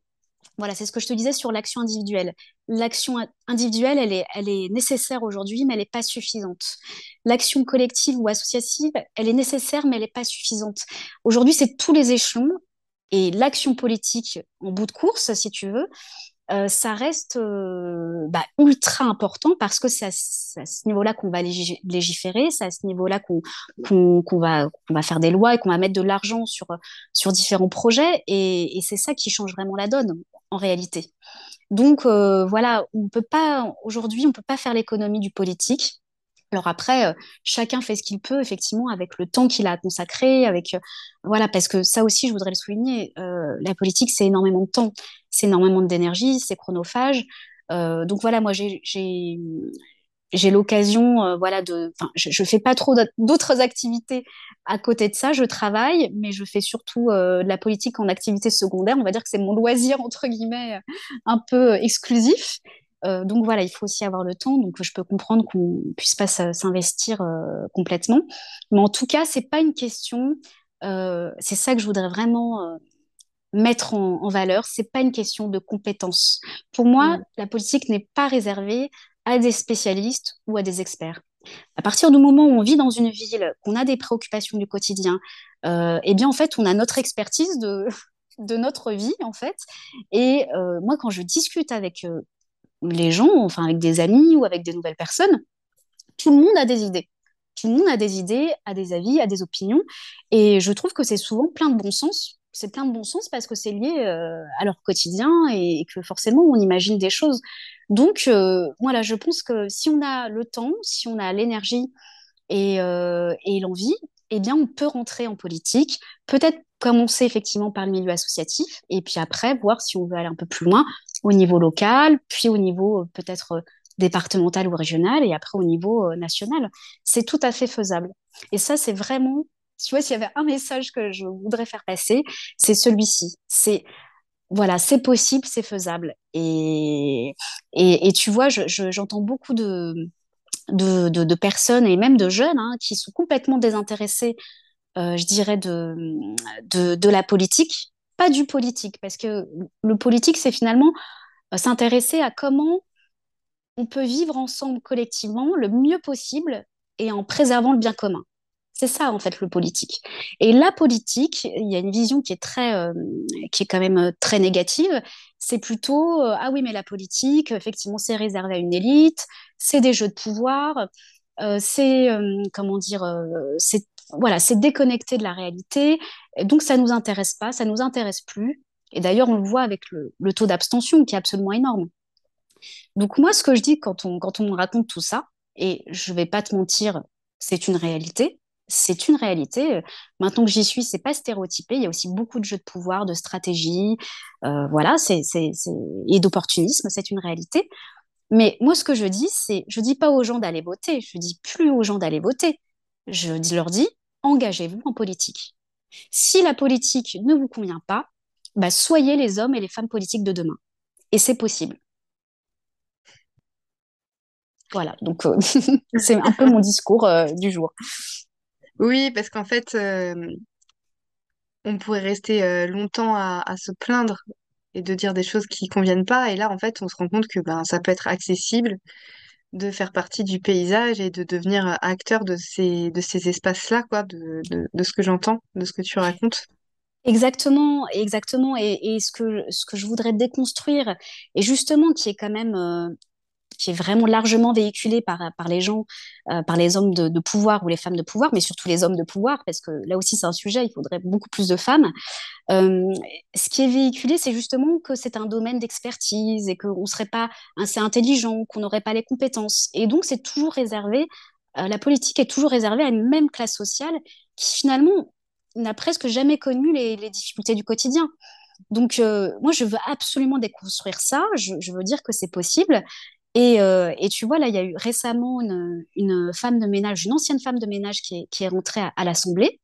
voilà, c'est ce que je te disais sur l'action individuelle. L'action individuelle, elle est, nécessaire aujourd'hui, mais elle n'est pas suffisante. L'action collective ou associative, elle est nécessaire, mais elle n'est pas suffisante. Aujourd'hui, c'est tous les échelons et l'action politique en bout de course, si tu veux, euh, ça reste euh, bah, ultra important parce que c'est à, ce niveau-là qu'on va légiférer, c'est à ce niveau-là qu'on va, faire des lois et qu'on va mettre de l'argent sur, différents projets. Et, et c'est ça qui change vraiment la donne en réalité. Donc euh, voilà, on peut pas aujourd'hui, on peut pas faire l'économie du politique. Alors après, euh, chacun fait ce qu'il peut, effectivement, avec le temps qu'il a consacré, avec euh, voilà, parce que ça aussi, je voudrais le souligner. la politique, c'est énormément de temps, c'est énormément d'énergie, c'est chronophage. donc voilà, moi, j'ai j'ai l'occasion, euh, voilà, de, enfin, je, je fais pas trop d'autres activités à côté de ça. Je travaille, mais je fais surtout euh, de la politique en activité secondaire. On va dire que c'est mon loisir entre guillemets un peu exclusif. Euh, donc voilà, il faut aussi avoir le temps. Donc je peux comprendre qu'on puisse pas s'investir complètement, mais en tout cas, c'est pas une question. c'est ça que je voudrais vraiment mettre en, en valeur. C'est pas une question de compétence. Pour moi, mmh. la politique n'est pas réservée à des spécialistes ou à des experts. À partir du moment où on vit dans une ville, qu'on a des préoccupations du quotidien, euh, eh bien en fait, on a notre expertise de, notre vie en fait. Et euh, moi, quand je discute avec euh, les gens, enfin avec des amis ou avec des nouvelles personnes, tout le monde a des idées. Tout le monde a des idées, a des avis, a des opinions. Et je trouve que c'est souvent plein de bon sens c'est plein de bon sens parce que c'est lié euh, à leur quotidien et, que forcément on imagine des choses. Donc euh, voilà, je pense que si on a le temps, si on a l'énergie et, euh, et l'envie, eh bien on peut rentrer en politique, peut-être commencer effectivement par le milieu associatif et puis après voir si on veut aller un peu plus loin au niveau local, puis au niveau peut-être départemental ou régional et après au niveau national. C'est tout à fait faisable. Et ça, c'est vraiment tu vois, s'il y avait un message que je voudrais faire passer, c'est celui-ci. C'est voilà, c'est possible, c'est faisable. Et, et, tu vois, j'entends beaucoup de, de, de, personnes et même de jeunes hein, qui sont complètement désintéressés, euh, je dirais, de, de, de, la politique, pas du politique, parce que le politique, c'est finalement euh, s'intéresser à comment on peut vivre ensemble collectivement le mieux possible et en préservant le bien commun. C'est ça en fait le politique. Et la politique, il y a une vision qui est très, euh, qui est quand même euh, très négative. C'est plutôt euh, ah oui mais la politique, effectivement, c'est réservé à une élite, c'est des jeux de pouvoir, c'est comment dire, c'est voilà, c'est déconnecté de la réalité. donc ça nous intéresse pas, ça nous intéresse plus. Et d'ailleurs on le voit avec le, le taux d'abstention qui est absolument énorme. Donc moi ce que je dis quand on quand on me raconte tout ça, et je vais pas te mentir, c'est une réalité c'est une réalité. Maintenant que j'y suis, c'est pas stéréotypé. Il y a aussi beaucoup de jeux de pouvoir, de stratégie, euh, voilà, c'est, et d'opportunisme, c'est une réalité. Mais moi, ce que je dis, c'est, je dis pas aux gens d'aller voter, je dis plus aux gens d'aller voter. Je leur dis, engagez-vous en politique. Si la politique ne vous convient pas, bah, soyez les hommes et les femmes politiques de demain. Et c'est possible. Voilà, donc euh, c'est un peu mon discours euh, du jour. Oui, parce qu'en fait, euh, on pourrait rester euh, longtemps à, se plaindre et de dire des choses qui conviennent pas. Et là, en fait, on se rend compte que ben, ça peut être accessible de faire partie du paysage et de devenir acteur de ces, de ces espaces-là, quoi, de, ce que j'entends, de ce que tu racontes. Exactement, exactement. Et, ce que, ce que je voudrais déconstruire, et justement qui est quand même euh, qui est vraiment largement véhiculé par, par les gens, euh, par les hommes de, pouvoir ou les femmes de pouvoir, mais surtout les hommes de pouvoir, parce que là aussi c'est un sujet, il faudrait beaucoup plus de femmes. Euh, ce qui est véhiculé, c'est justement que c'est un domaine d'expertise et qu'on ne serait pas assez intelligent, qu'on n'aurait pas les compétences. Et donc c'est toujours réservé, euh, la politique est toujours réservée à une même classe sociale qui finalement n'a presque jamais connu les, difficultés du quotidien. Donc, moi, je veux absolument déconstruire ça. Je, je veux dire que c'est possible euh, et, tu vois, là, il y a eu récemment une, femme de ménage, une ancienne femme de ménage qui est, rentrée à, l'Assemblée.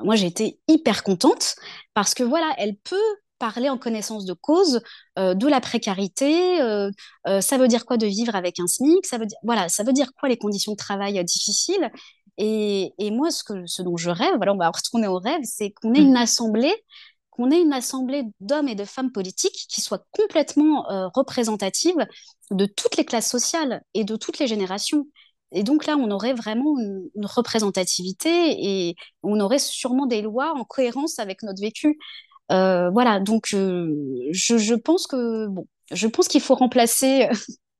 Moi, j'ai été hyper contente parce que voilà, elle peut parler en connaissance de cause euh, de la précarité. Euh, ça veut dire quoi de vivre avec un SMIC Ça veut dire voilà, ça veut dire quoi les conditions de travail difficiles et, moi, ce, que, ce dont je rêve, voilà, on va retourner au rêve, c'est qu'on ait mmh. une assemblée qu'on ait une assemblée d'hommes et de femmes politiques qui soit complètement euh, représentative de toutes les classes sociales et de toutes les générations. Et donc là, on aurait vraiment une, représentativité et on aurait sûrement des lois en cohérence avec notre vécu. Euh, voilà, donc euh, je, pense que bon, je pense qu'il faut remplacer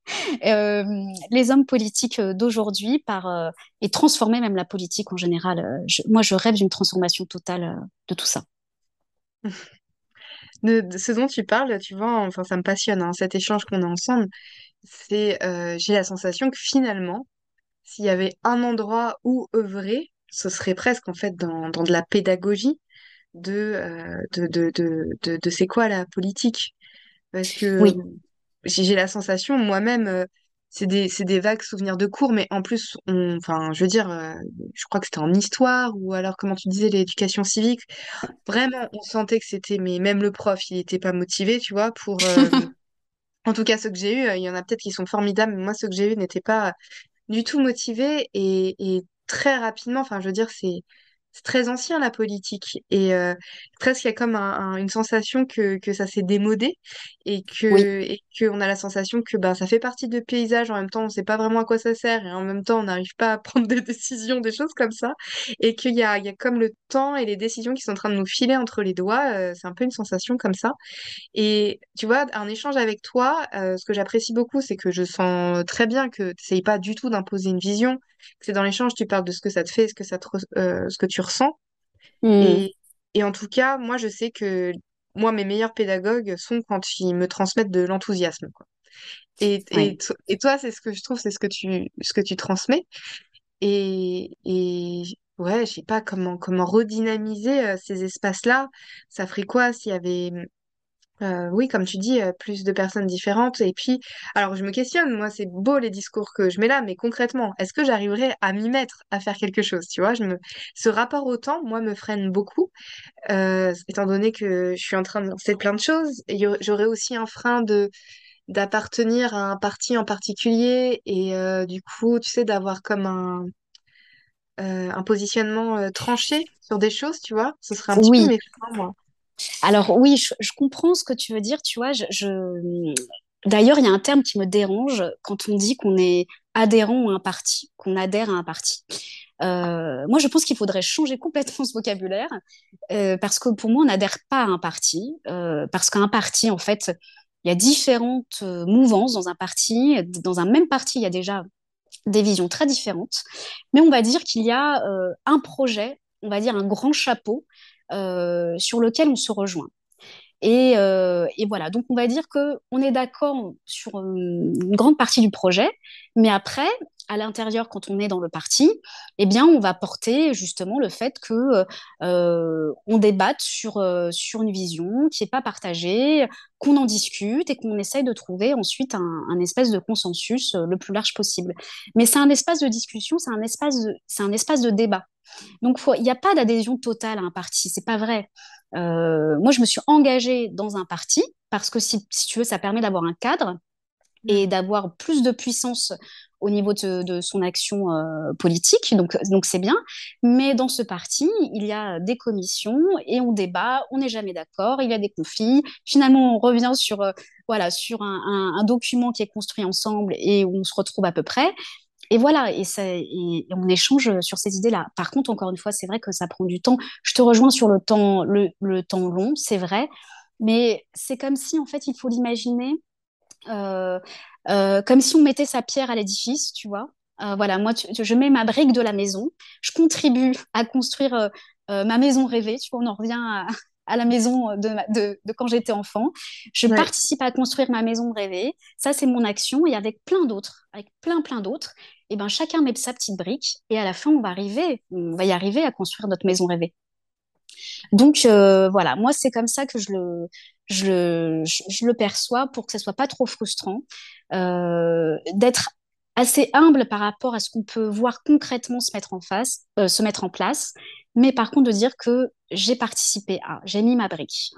les hommes politiques d'aujourd'hui par et transformer même la politique en général. moi, je rêve d'une transformation totale de tout ça. De, ce dont tu parles, tu vois, enfin, ça me passionne, hein, cet échange qu'on a ensemble. C'est, euh, j'ai la sensation que finalement, s'il y avait un endroit où œuvrer, ce serait presque en fait dans, dans de la pédagogie de, euh, de, de, de, de, c'est quoi la politique? Parce que Oui, j'ai la sensation moi-même, euh, c'est des, c'est des vagues souvenirs de cours, mais en plus, on, enfin, je veux dire, je crois que c'était en histoire ou alors, comment tu disais, l'éducation civique. Vraiment, on sentait que c'était, mais même le prof, il n'était pas motivé, tu vois, pour... euh, En tout cas, ceux que j'ai eus, euh, il y en a peut-être qui sont formidables, mais moi, ceux que j'ai eus n'étaient pas du tout motivés et, et très rapidement, enfin, je veux dire, c'est c'est très ancien la politique et euh, presque il y a comme un- un- une sensation que, que ça s'est démodé et oui, que et qu'on a la sensation que ben, ça fait partie de paysage en même temps on sait pas vraiment à quoi ça sert et en même temps on n'arrive pas à prendre des décisions des choses comme ça et qu'il y a, il y a comme le temps et les décisions qui sont en train de nous filer entre les doigts euh, c'est un peu une sensation comme ça. Et tu vois un échange avec toi euh, ce que j'apprécie beaucoup c'est que je sens très bien que tu pas du tout d'imposer une vision c'est dans l'échange, tu parles de ce que ça te fait, ce que, ça te ce que tu hmm, Et, et en tout cas, moi, je sais que moi, mes meilleurs pédagogues sont quand ils me transmettent de l'enthousiasme, et toi, c'est ce que je trouve, c'est ce que tu, ce que tu transmets. Et, et ouais, je sais pas comment, comment redynamiser euh, ces espaces-là. Ça ferait quoi s'il y avait euh, oui, comme tu dis, euh, plus de personnes différentes. Et puis, alors je me questionne, moi, c'est beau les discours que je mets là, mais concrètement, est-ce que j'arriverai à m'y mettre, à faire quelque chose? Tu vois, je me... ce rapport au temps, moi, me freine beaucoup, euh, étant donné que je suis en train de lancer plein de choses. Et j'aurais aussi un frein de d'appartenir à un parti en particulier et du coup, tu sais, d'avoir comme un, un positionnement tranché sur des choses, tu vois? Ce serait un petit peu Oui, mes freins, moi. Alors oui, je, comprends ce que tu veux dire, tu vois, je, je- D'ailleurs, il y a un terme qui me dérange quand on dit qu'on est adhérent à un parti, qu'on adhère à un parti. Euh, moi, je pense qu'il faudrait changer complètement ce vocabulaire euh, parce que pour moi, on n'adhère pas à un parti euh, parce qu'un parti, en fait, il y a différentes mouvances dans un parti. Dans un même parti, il y a déjà des visions très différentes, mais on va dire qu'il y a un projet, on va dire un grand chapeau sur lequel on se rejoint. Et, euh, voilà, donc on va dire que on est d'accord sur euh, une grande partie du projet, mais après, à l'intérieur, quand on est dans le parti, eh bien, on va porter justement le fait que euh, on débatte sur euh, sur une vision qui n'est pas partagée, qu'on en discute et qu'on essaye de trouver ensuite un, un, espèce de consensus le plus large possible. Mais c'est un espace de discussion, c'est un c'est un espace de débat. Donc, il n'y a pas d'adhésion totale à un parti, c'est pas vrai. Euh, moi, je me suis engagée dans un parti parce que si, si tu veux, ça permet d'avoir un cadre et d'avoir plus de puissance au niveau de, de son action euh, politique. Donc, donc c'est bien. Mais dans ce parti, il y a des commissions et on débat. On n'est jamais d'accord. Il y a des conflits. Finalement, on revient sur euh, voilà sur un, un, un, document qui est construit ensemble et où on se retrouve à peu près. Et voilà, et, on échange sur ces idées-là. Par contre, encore une fois, c'est vrai que ça prend du temps. Je te rejoins sur le temps, le, temps long, c'est vrai, mais c'est comme si, en fait, il faut l'imaginer euh, euh, comme si on mettait sa pierre à l'édifice, tu vois. Euh, voilà, moi, je mets ma brique de la maison, je contribue à construire ma maison rêvée. Tu vois, on en revient à, à la maison de, de, de quand j'étais enfant. Je ouais. participe à construire ma maison rêvée. Ça, c'est mon action. Et avec plein d'autres, avec plein, plein d'autres, et eh ben, chacun met sa petite brique. Et à la fin, on va arriver, on va y arriver à construire notre maison rêvée. Donc, euh, voilà, moi, c'est comme ça que je le, je le, je, je le perçois pour que ça soit pas trop frustrant. Euh, d'être assez humble par rapport à ce qu'on peut voir concrètement se mettre en face, euh, se mettre en place, mais par contre de dire que j'ai participé à, j'ai mis ma brique.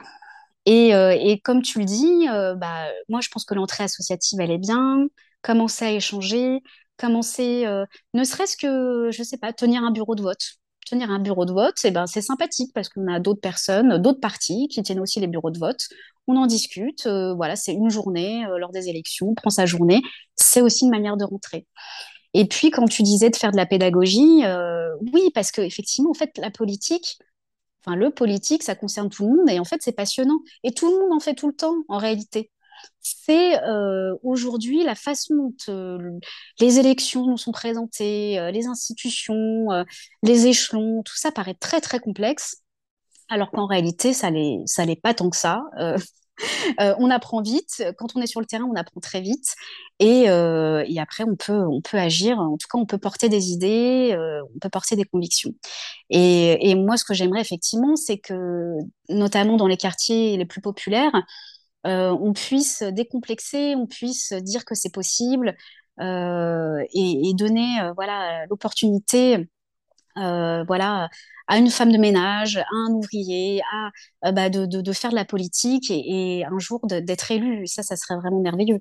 Et, euh, et, comme tu le dis, euh, bah, moi je pense que l'entrée associative elle est bien, commencer à échanger, commencer, euh, ne serait-ce que, je sais pas, tenir un bureau de vote. Tenir un bureau de vote, eh ben, c'est sympathique parce qu'on a d'autres personnes, d'autres partis qui tiennent aussi les bureaux de vote. On en discute, voilà, c'est une journée lors des élections, on prend sa journée. C'est aussi une manière de rentrer. Et puis, quand tu disais de faire de la pédagogie, euh, oui, parce que effectivement, en fait, la politique, enfin, le politique, ça concerne tout le monde et en fait, c'est passionnant. Et tout le monde en fait tout le temps, en réalité. C'est euh, aujourd'hui la façon dont euh, les élections nous sont présentées, les institutions, les échelons, tout ça paraît très, très complexe. Alors qu'en réalité, ça l'est, ça l'est pas tant que ça. Euh, on apprend vite. Quand on est sur le terrain, on apprend très vite. Et, euh, et, après, on peut, on peut agir. En tout cas, on peut porter des idées, euh, on peut porter des convictions. Et, et moi, ce que j'aimerais effectivement, c'est que, notamment dans les quartiers les plus populaires, on puisse décomplexer, on puisse dire que c'est possible et, et, donner, voilà, l'opportunité, voilà à une femme de ménage, à un ouvrier, à euh, bah, de, de, faire de la politique et, un jour d'être élu. Ça, ça serait vraiment merveilleux.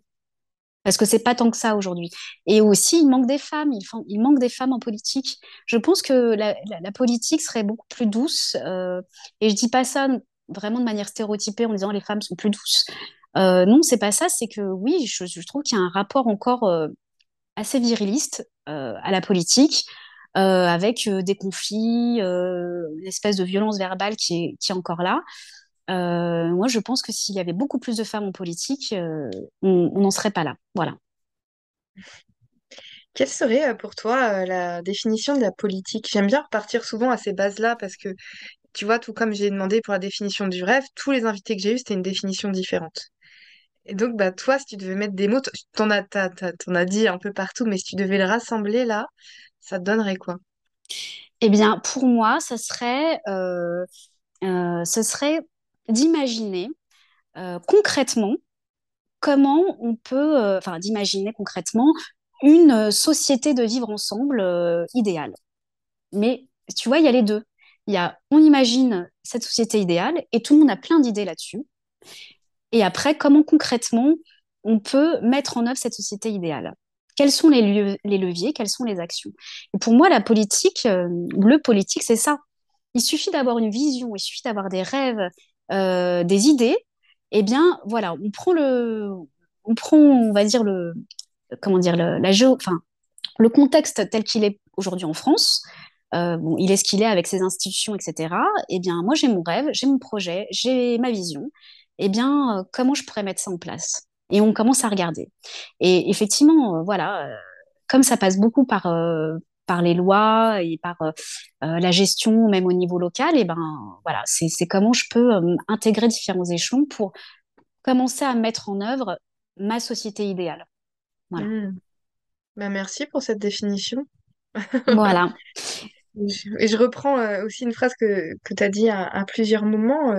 Parce que c'est pas tant que ça aujourd'hui. Et aussi, il manque des femmes. Il, manque des femmes en politique. Je pense que la, politique serait beaucoup plus douce. Euh, et je dis pas ça vraiment de manière stéréotypée en disant les femmes sont plus douces. Euh, non, c'est pas ça. C'est que oui, je, je trouve qu'il y a un rapport encore euh, assez viriliste euh, à la politique euh, avec euh, des conflits, euh, une espèce de violence verbale qui est, qui est encore là. Moi, je pense que s'il y avait beaucoup plus de femmes en politique, on n'en serait pas là. Voilà. Quelle serait pour toi la définition de la politique? J'aime bien repartir souvent à ces bases-là parce que, tu vois, tout comme j'ai demandé pour la définition du rêve, tous les invités que j'ai eus, c'était une définition différente. Et donc, bah, toi, si tu devais mettre des mots, t'en as, t'en as dit un peu partout, mais si tu devais le rassembler là, ça te donnerait quoi? Eh bien, pour moi, ce serait, euh, euh, serait d'imaginer euh, concrètement comment on peut, enfin, d'imaginer concrètement une société de vivre ensemble idéale. Mais tu vois, il y a les deux. Il y a, on imagine cette société idéale et tout le monde a plein d'idées là-dessus. Et après, comment concrètement on peut mettre en œuvre cette société idéale? Quels sont les, leviers Quelles sont les actions? Et pour moi, la politique, euh, le politique, c'est ça. Il suffit d'avoir une vision, il suffit d'avoir des rêves, euh, des idées. Eh bien, voilà, on prend le, on va dire le, comment dire, le, la géo, le contexte tel qu'il est aujourd'hui en France, euh, il est ce qu'il est avec ses institutions, etc. Eh bien, moi, j'ai mon rêve, j'ai mon projet, j'ai ma vision. Eh bien, comment je pourrais mettre ça en place? Et on commence à regarder. Et effectivement, euh, voilà, comme ça passe beaucoup par par les lois et par la gestion, même au niveau local, et ben voilà, c'est comment je peux intégrer différents échelons pour commencer à mettre en œuvre ma société idéale. Voilà. Mmh. Ben, merci pour cette définition. Voilà. Et je reprends euh, aussi une phrase que, que tu as dit à, plusieurs moments.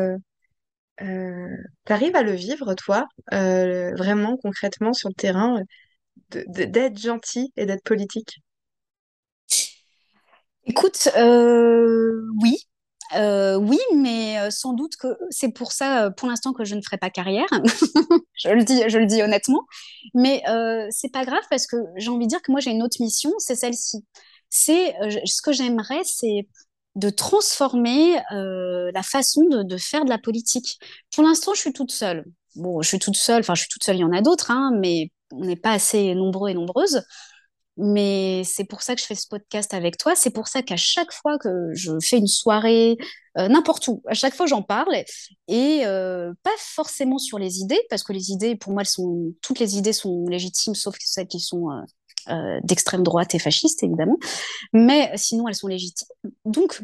Euh, euh, tu arrives à le vivre, toi, vraiment concrètement sur le terrain, d'être gentil et d'être politique? Écoute, oui. oui, mais sans doute que c'est pour ça, pour l'instant, que je ne ferai pas carrière. je le dis, je le dis honnêtement. Mais c'est pas grave parce que j'ai envie de dire que moi j'ai une autre mission, c'est celle-ci c'est euh, ce que j'aimerais, c'est de transformer euh, la façon de, faire de la politique. Pour l'instant, je suis toute seule. Bon, je suis toute seule, enfin, je suis toute seule, il y en a d'autres, hein, mais on n'est pas assez nombreux et nombreuses. Mais c'est pour ça que je fais ce podcast avec toi. C'est pour ça qu'à chaque fois que je fais une soirée, euh, n'importe où, à chaque fois j'en parle. Et pas forcément sur les idées, parce que les idées, pour moi, elles sont, toutes les idées sont légitimes, sauf celles qui sont euh, d'extrême droite et fasciste, évidemment. Mais sinon, elles sont légitimes. Donc,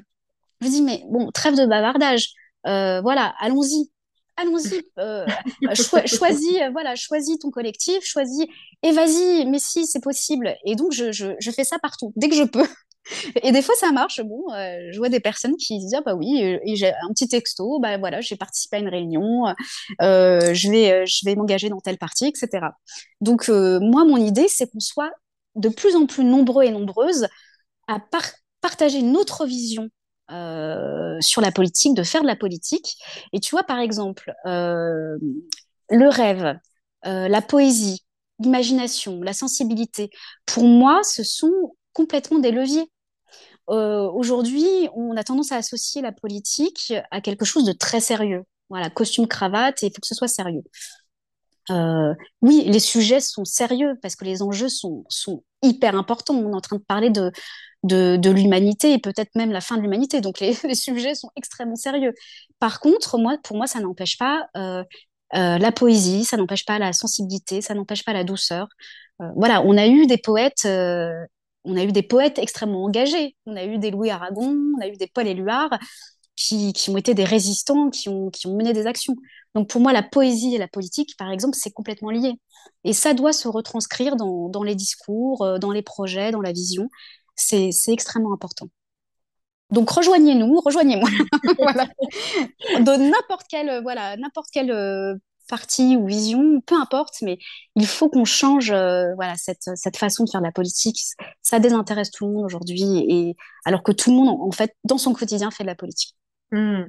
je dis, mais bon, trêve de bavardage. Euh, voilà, allons-y. Allons-y, euh, choisis, voilà, choisis ton collectif, choisis, et vas-y, mais si, c'est possible. Et donc, je, je, je fais ça partout, dès que je peux. Et des fois, ça marche. Bon, je vois des personnes qui disent ah bah oui, et j'ai un petit texto, bah voilà, j'ai participé à une réunion, euh, je vais, je vais m'engager dans telle partie, etc. Donc moi, mon idée, c'est qu'on soit de plus en plus nombreux et nombreuses à partager une autre vision euh, sur la politique, de faire de la politique. Et tu vois, par exemple, euh, le rêve, euh, la poésie, l'imagination, la sensibilité, pour moi, ce sont complètement des leviers. Aujourd'hui, on a tendance à associer la politique à quelque chose de très sérieux. Voilà, costume, cravate, il faut que ce soit sérieux. Euh, oui, les sujets sont sérieux parce que les enjeux sont, sont hyper importants. On est en train de parler de, de, l'humanité et peut-être même la fin de l'humanité. Donc les, sujets sont extrêmement sérieux. Par contre, moi, pour moi, ça n'empêche pas euh, euh, la poésie, ça n'empêche pas la sensibilité, ça n'empêche pas la douceur. voilà, on a eu des poètes. on a eu des poètes extrêmement engagés. On a eu des Louis Aragon, on a eu des Paul Éluard qui, qui ont été des résistants, qui ont, qui ont mené des actions. Donc pour moi, la poésie et la politique, par exemple, c'est complètement lié. Et ça doit se retranscrire dans, dans les discours, euh, dans les projets, dans la vision. C'est extrêmement important. Donc rejoignez-nous, rejoignez-moi. De n'importe quelle, voilà, n'importe quelle euh, partie ou vision, peu importe, mais il faut qu'on change euh, voilà, cette, cette, façon de faire de la politique. Ça désintéresse tout le monde aujourd'hui, alors que tout le monde, en fait, dans son quotidien, fait de la politique. Mmh.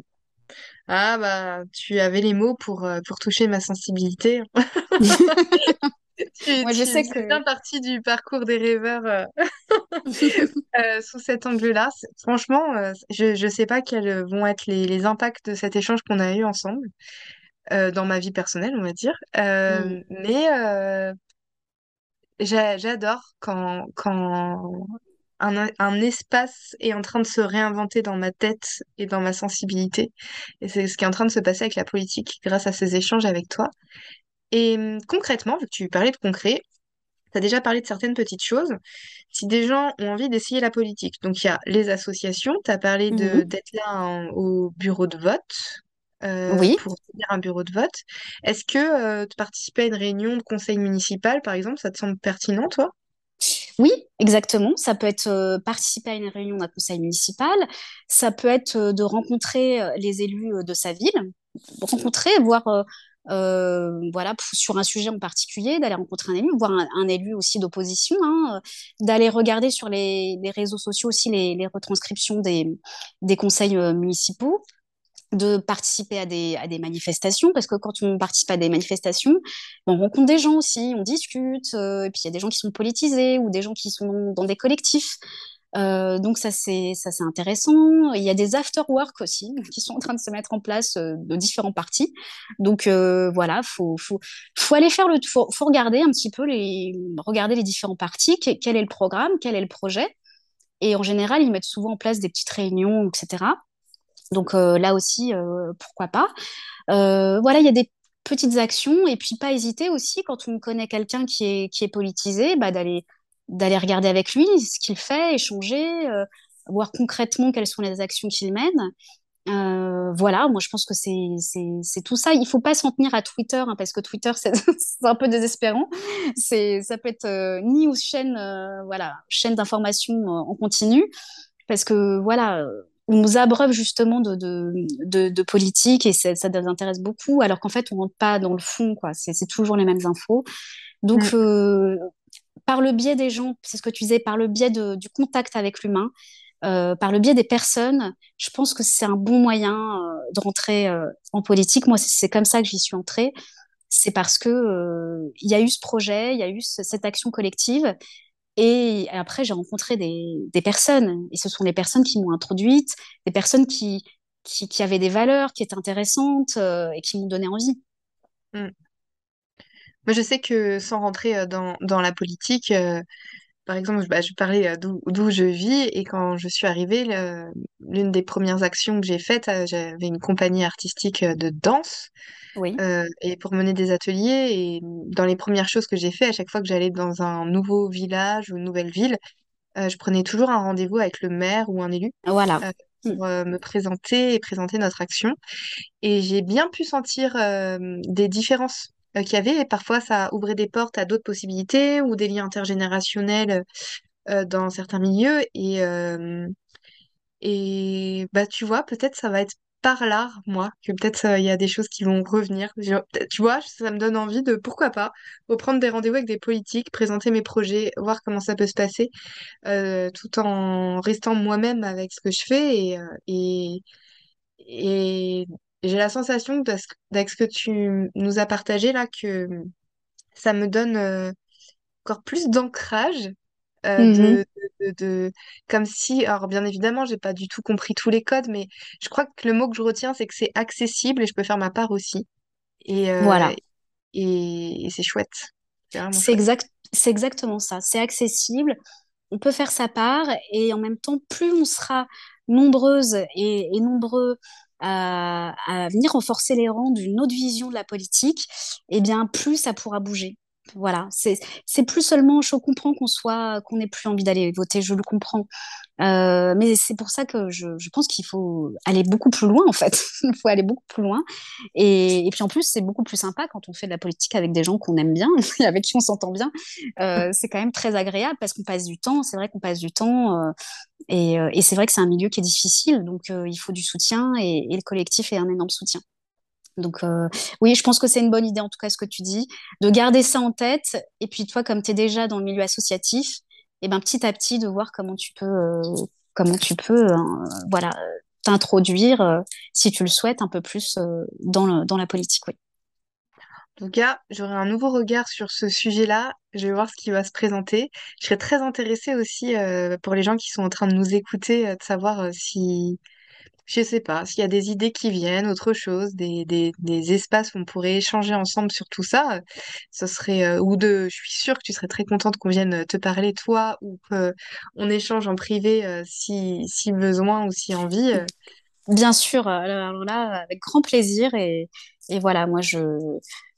Ah bah tu avais les mots pour, euh, pour toucher ma sensibilité. Tu, Moi, je sais que bien partie du parcours des rêveurs euh, euh, sous cet angle-là. Franchement, je ne sais pas quels vont être les, les impacts de cet échange qu'on a eu ensemble dans ma vie personnelle, on va dire. Mm. Mais j'adore quand, quand un, espace est en train de se réinventer dans ma tête et dans ma sensibilité. Et c'est ce qui est en train de se passer avec la politique grâce à ces échanges avec toi. Et hum, concrètement, vu que tu parlais de concret, tu as déjà parlé de certaines petites choses. Si des gens ont envie d'essayer la politique, donc il y a les associations, tu as parlé de, mhm. d'être là au bureau de vote. Euh, oui. pour tenir un bureau de vote. Est-ce que euh, participer à une réunion de conseil municipal, par exemple, ça te semble pertinent, toi? Oui, exactement. Ça peut être euh, participer à une réunion d'un conseil municipal, ça peut être euh, de rencontrer euh, les élus de sa ville, rencontrer, voir voilà, sur un sujet en particulier, d'aller rencontrer un élu, voir un, élu aussi d'opposition, hein, d'aller regarder sur les, réseaux sociaux aussi les, retranscriptions des, des conseils municipaux de participer à des, à des manifestations, parce que quand on participe à des manifestations, on rencontre des gens aussi, on discute, euh, et puis il y a des gens qui sont politisés ou des gens qui sont dans, des collectifs. Euh, donc ça c'est ça c'est intéressant. Il y a des after work aussi qui sont en train de se mettre en place euh, de différents partis. Donc voilà, faut, faut faut aller faire le faut, faut regarder un petit peu les regarder les différents partis, quel est le programme, quel est le projet. Et en général, ils mettent souvent en place des petites réunions, etc. Donc là aussi, pourquoi pas. voilà, il y a des petites actions et puis pas hésiter aussi quand on connaît quelqu'un qui est politisé, bah, d'aller regarder avec lui ce qu'il fait, échanger, euh, voir concrètement quelles sont les actions qu'il mène. Euh, voilà, moi je pense que c'est tout ça. Il faut pas s'en tenir à Twitter hein, parce que Twitter c'est un peu désespérant. C'est ça peut être euh, ni aux chaînes voilà chaîne d'information en continu parce que voilà on nous abreuve justement de, de, de, de politique et ça, ça nous intéresse beaucoup alors qu'en fait on rentre pas dans le fond quoi. C'est toujours les mêmes infos. Donc mm. euh, par le biais des gens, c'est ce que tu disais, par le biais de, du contact avec l'humain, euh, par le biais des personnes, je pense que c'est un bon moyen euh, de rentrer en politique. Moi, c'est comme ça que j'y suis entrée. C'est parce que il y a eu ce projet, il y a eu cette action collective. Et après, j'ai rencontré des, des, personnes. Et ce sont les personnes qui m'ont introduite, des personnes qui, qui, qui, avaient des valeurs, qui étaient intéressantes et qui m'ont donné envie. Mmh. Moi, je sais que sans rentrer euh, dans, dans la politique, euh, par exemple, bah, je parlais d'où je vis et quand je suis arrivée, l'une des premières actions que j'ai faites, j'avais une compagnie artistique de danse oui. et pour mener des ateliers. Et dans les premières choses que j'ai fait, à chaque fois que j'allais dans un nouveau village ou une nouvelle ville, je prenais toujours un rendez-vous avec le maire ou un élu. Voilà. pour me présenter et présenter notre action. Et j'ai bien pu sentir des différences euh, qu'il y avait. Et parfois, ça ouvrait des portes à d'autres possibilités ou des liens intergénérationnels euh, dans certains milieux. Et, euh, et bah, tu vois, peut-être ça va être par là, moi, que peut-être il y a des choses qui vont revenir. tu vois, ça me donne envie de, pourquoi pas, reprendre des rendez-vous avec des politiques, présenter mes projets, voir comment ça peut se passer, tout en restant moi-même avec ce que je fais et, et, et j'ai la sensation, avec ce que tu nous as partagé là, que ça me donne euh, encore plus d'ancrage. Euh, mm-hmm. de, de, comme si, alors bien évidemment, j'ai pas du tout compris tous les codes, mais je crois que le mot que je retiens, c'est que c'est accessible et je peux faire ma part aussi. Et, euh, voilà. Et, c'est chouette. C'est exact, c'est exactement ça. C'est accessible. On peut faire sa part et en même temps, plus on sera nombreuses et, et nombreux à, venir renforcer les rangs d'une autre vision de la politique, eh bien, plus ça pourra bouger. Voilà, c'est plus seulement, je comprends qu'on soit, qu'on n'ait plus envie d'aller voter, je le comprends. Euh, mais c'est pour ça que je, pense qu'il faut aller beaucoup plus loin, en fait. Il faut aller beaucoup plus loin. Et, puis en plus, c'est beaucoup plus sympa quand on fait de la politique avec des gens qu'on aime bien et avec qui on s'entend bien. Euh, c'est quand même très agréable parce qu'on passe du temps. C'est vrai qu'on passe du temps. Euh, et, c'est vrai que c'est un milieu qui est difficile. Donc, il faut du soutien et, le collectif est un énorme soutien. Donc oui, je pense que c'est une bonne idée en tout cas ce que tu dis, de garder ça en tête. Et puis toi, comme tu es déjà dans le milieu associatif, et ben petit à petit de voir comment tu peux, euh, comment tu peux, euh, voilà, t'introduire si tu le souhaites un peu plus dans, dans la politique. Oui. En tout cas, j'aurai un nouveau regard sur ce sujet-là. Je vais voir ce qui va se présenter. Je serais très intéressée aussi pour les gens qui sont en train de nous écouter, de savoir si je sais pas, s'il y a des idées qui viennent, autre chose, des, des, des espaces où on pourrait échanger ensemble sur tout ça, ce serait, euh, ou de, je suis sûre que tu serais très contente qu'on vienne te parler, toi, ou qu'on échange en privé euh, si, si besoin ou si envie. Euh. Bien sûr, alors là, avec grand plaisir, et, et voilà, moi je,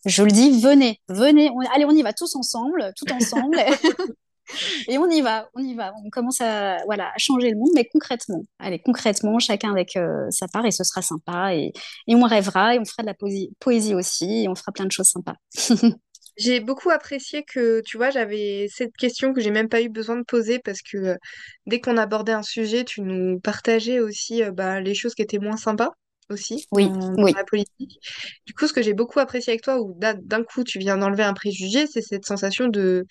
je le dis, venez, venez, allez, on y va tous ensemble, tout ensemble. Et on y va, on y va. On commence à, voilà, à changer le monde, mais concrètement. Allez, concrètement, chacun avec euh, sa part et ce sera sympa. Et, et, on rêvera et on fera de la poésie, poésie aussi et on fera plein de choses sympas. J'ai beaucoup apprécié que, tu vois, j'avais cette question que j'ai même pas eu besoin de poser parce que euh, dès qu'on abordait un sujet, tu nous partageais aussi euh, bah, les choses qui étaient moins sympas aussi oui, dans, oui. la politique. Du coup, ce que j'ai beaucoup apprécié avec toi, où d'un coup tu viens d'enlever un préjugé, c'est cette sensation de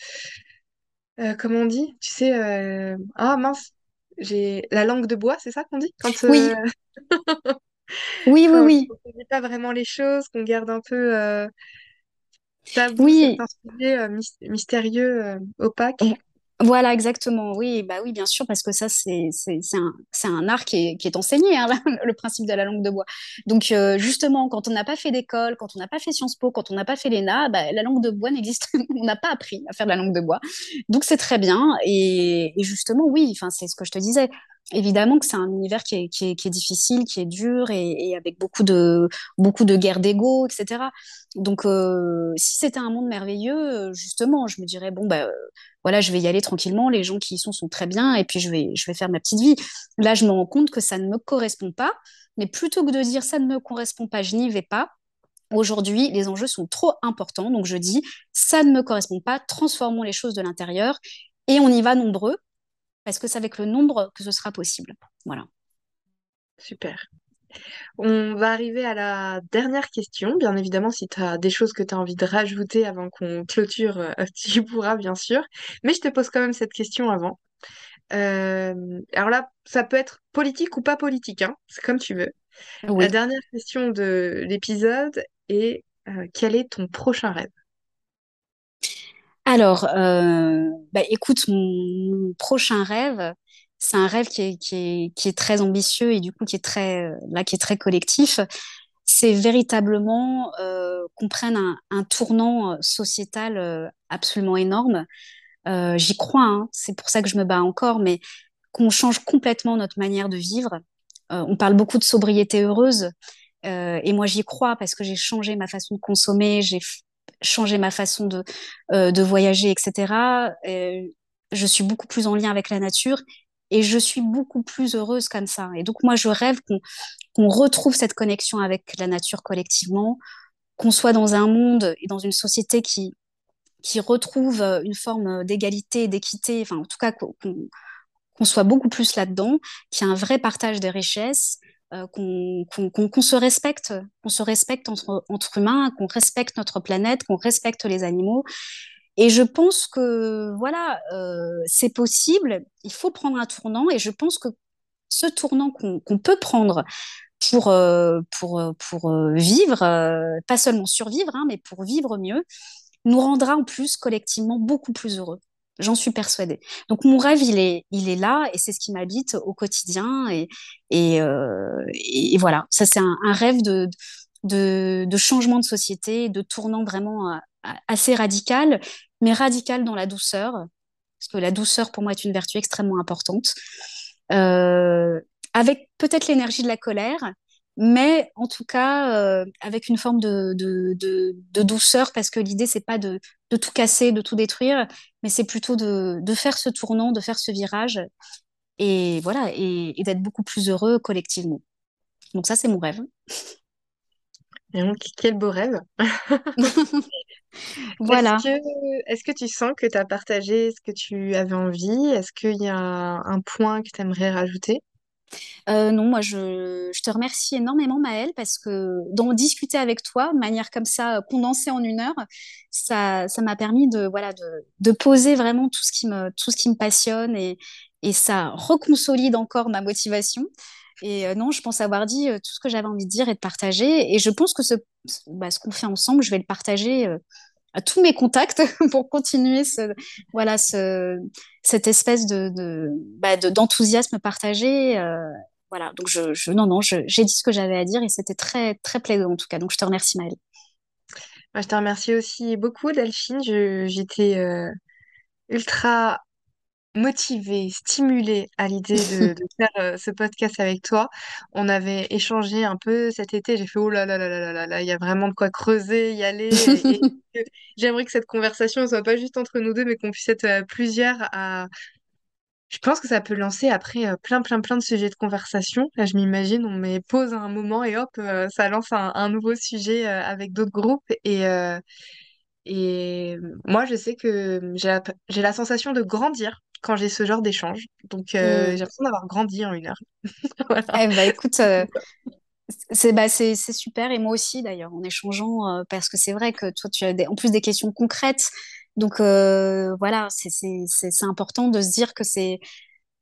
euh, comment on dit? Tu sais, euh, ah mince, j'ai la langue de bois, c'est ça qu'on dit? Quand, Oui, euh, oui, oui, quand oui. on ne dit pas vraiment les choses, qu'on garde un peu euh, tabou Oui, certains sujets euh, mys- mystérieux, euh, opaques. Voilà, exactement. Oui, bah oui, bien sûr, parce que ça, c'est un, un art qui est, enseigné, hein, le principe de la langue de bois. Donc, euh, justement, quand on n'a pas fait d'école, quand on n'a pas fait Sciences Po, quand on n'a pas fait l'ENA, bah, la langue de bois n'existe. on n'a pas appris à faire de la langue de bois. Donc, c'est très bien. Et, justement, oui, c'est ce que je te disais. Évidemment que c'est un univers qui est, qui est, difficile, qui est dur et, et avec beaucoup de, beaucoup de guerres d'ego, etc. Donc, euh, si c'était un monde merveilleux, justement, je me dirais, bon, bah, voilà, je vais y aller tranquillement, les gens qui y sont sont très bien, et puis je vais, je vais faire ma petite vie. Là, je me rends compte que ça ne me correspond pas, mais plutôt que de dire ça ne me correspond pas, je n'y vais pas. Aujourd'hui, les enjeux sont trop importants, donc je dis ça ne me correspond pas, transformons les choses de l'intérieur et on y va nombreux, parce que c'est avec le nombre que ce sera possible. Voilà. Super. On va arriver à la dernière question. Bien évidemment, si tu as des choses que tu as envie de rajouter avant qu'on clôture, euh, tu pourras, bien sûr. Mais je te pose quand même cette question avant. Euh, alors là, ça peut être politique ou pas politique, hein, c'est comme tu veux. La dernière question de l'épisode est euh, quel est ton prochain rêve? Alors, bah, écoute, mon prochain rêve, c'est un rêve qui est, très ambitieux et du coup qui est très, là, qui est très collectif. C'est véritablement euh, qu'on prenne un, tournant sociétal euh, absolument énorme. Euh, J'y crois, hein, c'est pour ça que je me bats encore, mais qu'on change complètement notre manière de vivre. Euh, on parle beaucoup de sobriété heureuse, euh, et moi j'y crois parce que j'ai changé ma façon de consommer, j'ai changé ma façon euh, de voyager, etc. je suis beaucoup plus en lien avec la nature et je suis beaucoup plus heureuse comme ça. Et donc, moi, je rêve qu'on retrouve cette connexion avec la nature collectivement, qu'on soit dans un monde et dans une société qui, qui retrouve une forme d'égalité, d'équité, enfin, en tout cas, qu'on soit beaucoup plus là-dedans, qu'il y ait un vrai partage des richesses, euh, qu'on qu qu se respecte, qu'on se respecte entre, entre humains, qu'on respecte notre planète, qu'on respecte les animaux et je pense que voilà, euh, c'est possible. Il faut prendre un tournant, et je pense que ce tournant qu'on qu peut prendre pour euh, pour pour euh, vivre, euh, pas seulement survivre, hein, mais pour vivre mieux, nous rendra en plus collectivement beaucoup plus heureux. J'en suis persuadée. Donc mon rêve, il est, il est là et c'est ce qui m'habite au quotidien. Et, et, voilà, ça c'est un, un, rêve de, de, de, changement de société, de tournant vraiment assez radical, mais radical dans la douceur, parce que la douceur pour moi est une vertu extrêmement importante, euh, avec peut-être l'énergie de la colère, mais en tout cas euh, avec une forme de, de, de, de douceur, parce que l'idée c'est pas de, de, tout casser, de tout détruire, mais c'est plutôt de, de faire ce tournant, de faire ce virage, et voilà, et, et d'être beaucoup plus heureux collectivement. Donc ça c'est mon rêve. Et donc, quel beau rêve. Voilà. Est-ce que, tu sens que tu as partagé ce que tu avais envie? Est-ce qu'il y a un point que tu aimerais rajouter? Euh, non, moi je, je te remercie énormément Maëlle parce que d'en discuter avec toi de manière comme ça condensée en une heure, ça, ça m'a permis de voilà de, de poser vraiment tout ce qui me tout ce qui me passionne et, et ça reconsolide encore ma motivation. Et euh, non, je pense avoir dit euh, tout ce que j'avais envie de dire et de partager. Et je pense que ce, bah, qu'on fait ensemble, je vais le partager euh, à tous mes contacts pour continuer voilà, ce, cette espèce de, bah, de d'enthousiasme partagé. Voilà, donc je, non, non, j'ai dit ce que j'avais à dire et c'était très, très plaisant en tout cas. Donc je te remercie, Maëlle. Moi, je te remercie aussi beaucoup, Delphine. J'étais ultra motivée, stimulée à l'idée de, de faire euh, ce podcast avec toi. On avait échangé un peu cet été. J'ai fait oh là là là là là là là, il y a vraiment de quoi creuser, y aller. Et, et j'aimerais que cette conversation ne soit pas juste entre nous deux, mais qu'on puisse être euh, plusieurs à. Je pense que ça peut lancer après euh, plein plein plein de sujets de conversation. Là, je m'imagine, on met pause à un moment et hop, ça lance un, un nouveau sujet avec d'autres groupes. Et et moi, je sais que j'ai la, j'ai la sensation de grandir quand j'ai ce genre d'échange. Donc, euh, j'ai Mm. l'impression d'avoir grandi en une heure. Voilà. Eh ben, écoute, euh, c'est bah, super et moi aussi d'ailleurs en échangeant euh, parce que c'est vrai que toi tu as des, en plus des questions concrètes. Donc euh, voilà, c'est important de se dire que c'est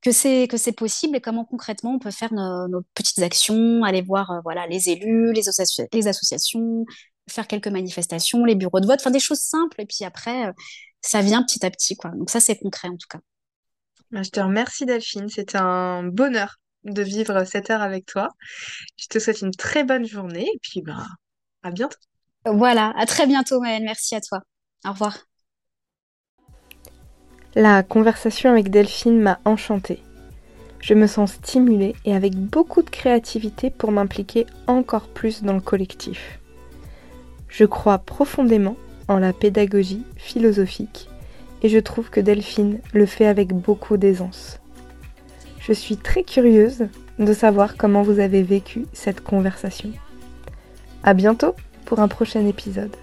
que c'est que c'est possible et comment concrètement on peut faire nos, nos petites actions, aller voir voilà les élus, les associations, les associations, faire quelques manifestations, les bureaux de vote, enfin des choses simples et puis après ça vient petit à petit quoi. Donc ça c'est concret en tout cas. Bah, je te remercie Delphine, c'était un bonheur de vivre cette heure avec toi. Je te souhaite une très bonne journée et puis bah, à bientôt. Voilà, à très bientôt Maëlle, merci à toi. Au revoir. La conversation avec Delphine m'a enchantée. Je me sens stimulée et avec beaucoup de créativité pour m'impliquer encore plus dans le collectif. Je crois profondément en la pédagogie philosophique et je trouve que Delphine le fait avec beaucoup d'aisance. Je suis très curieuse de savoir comment vous avez vécu cette conversation. À bientôt pour un prochain épisode.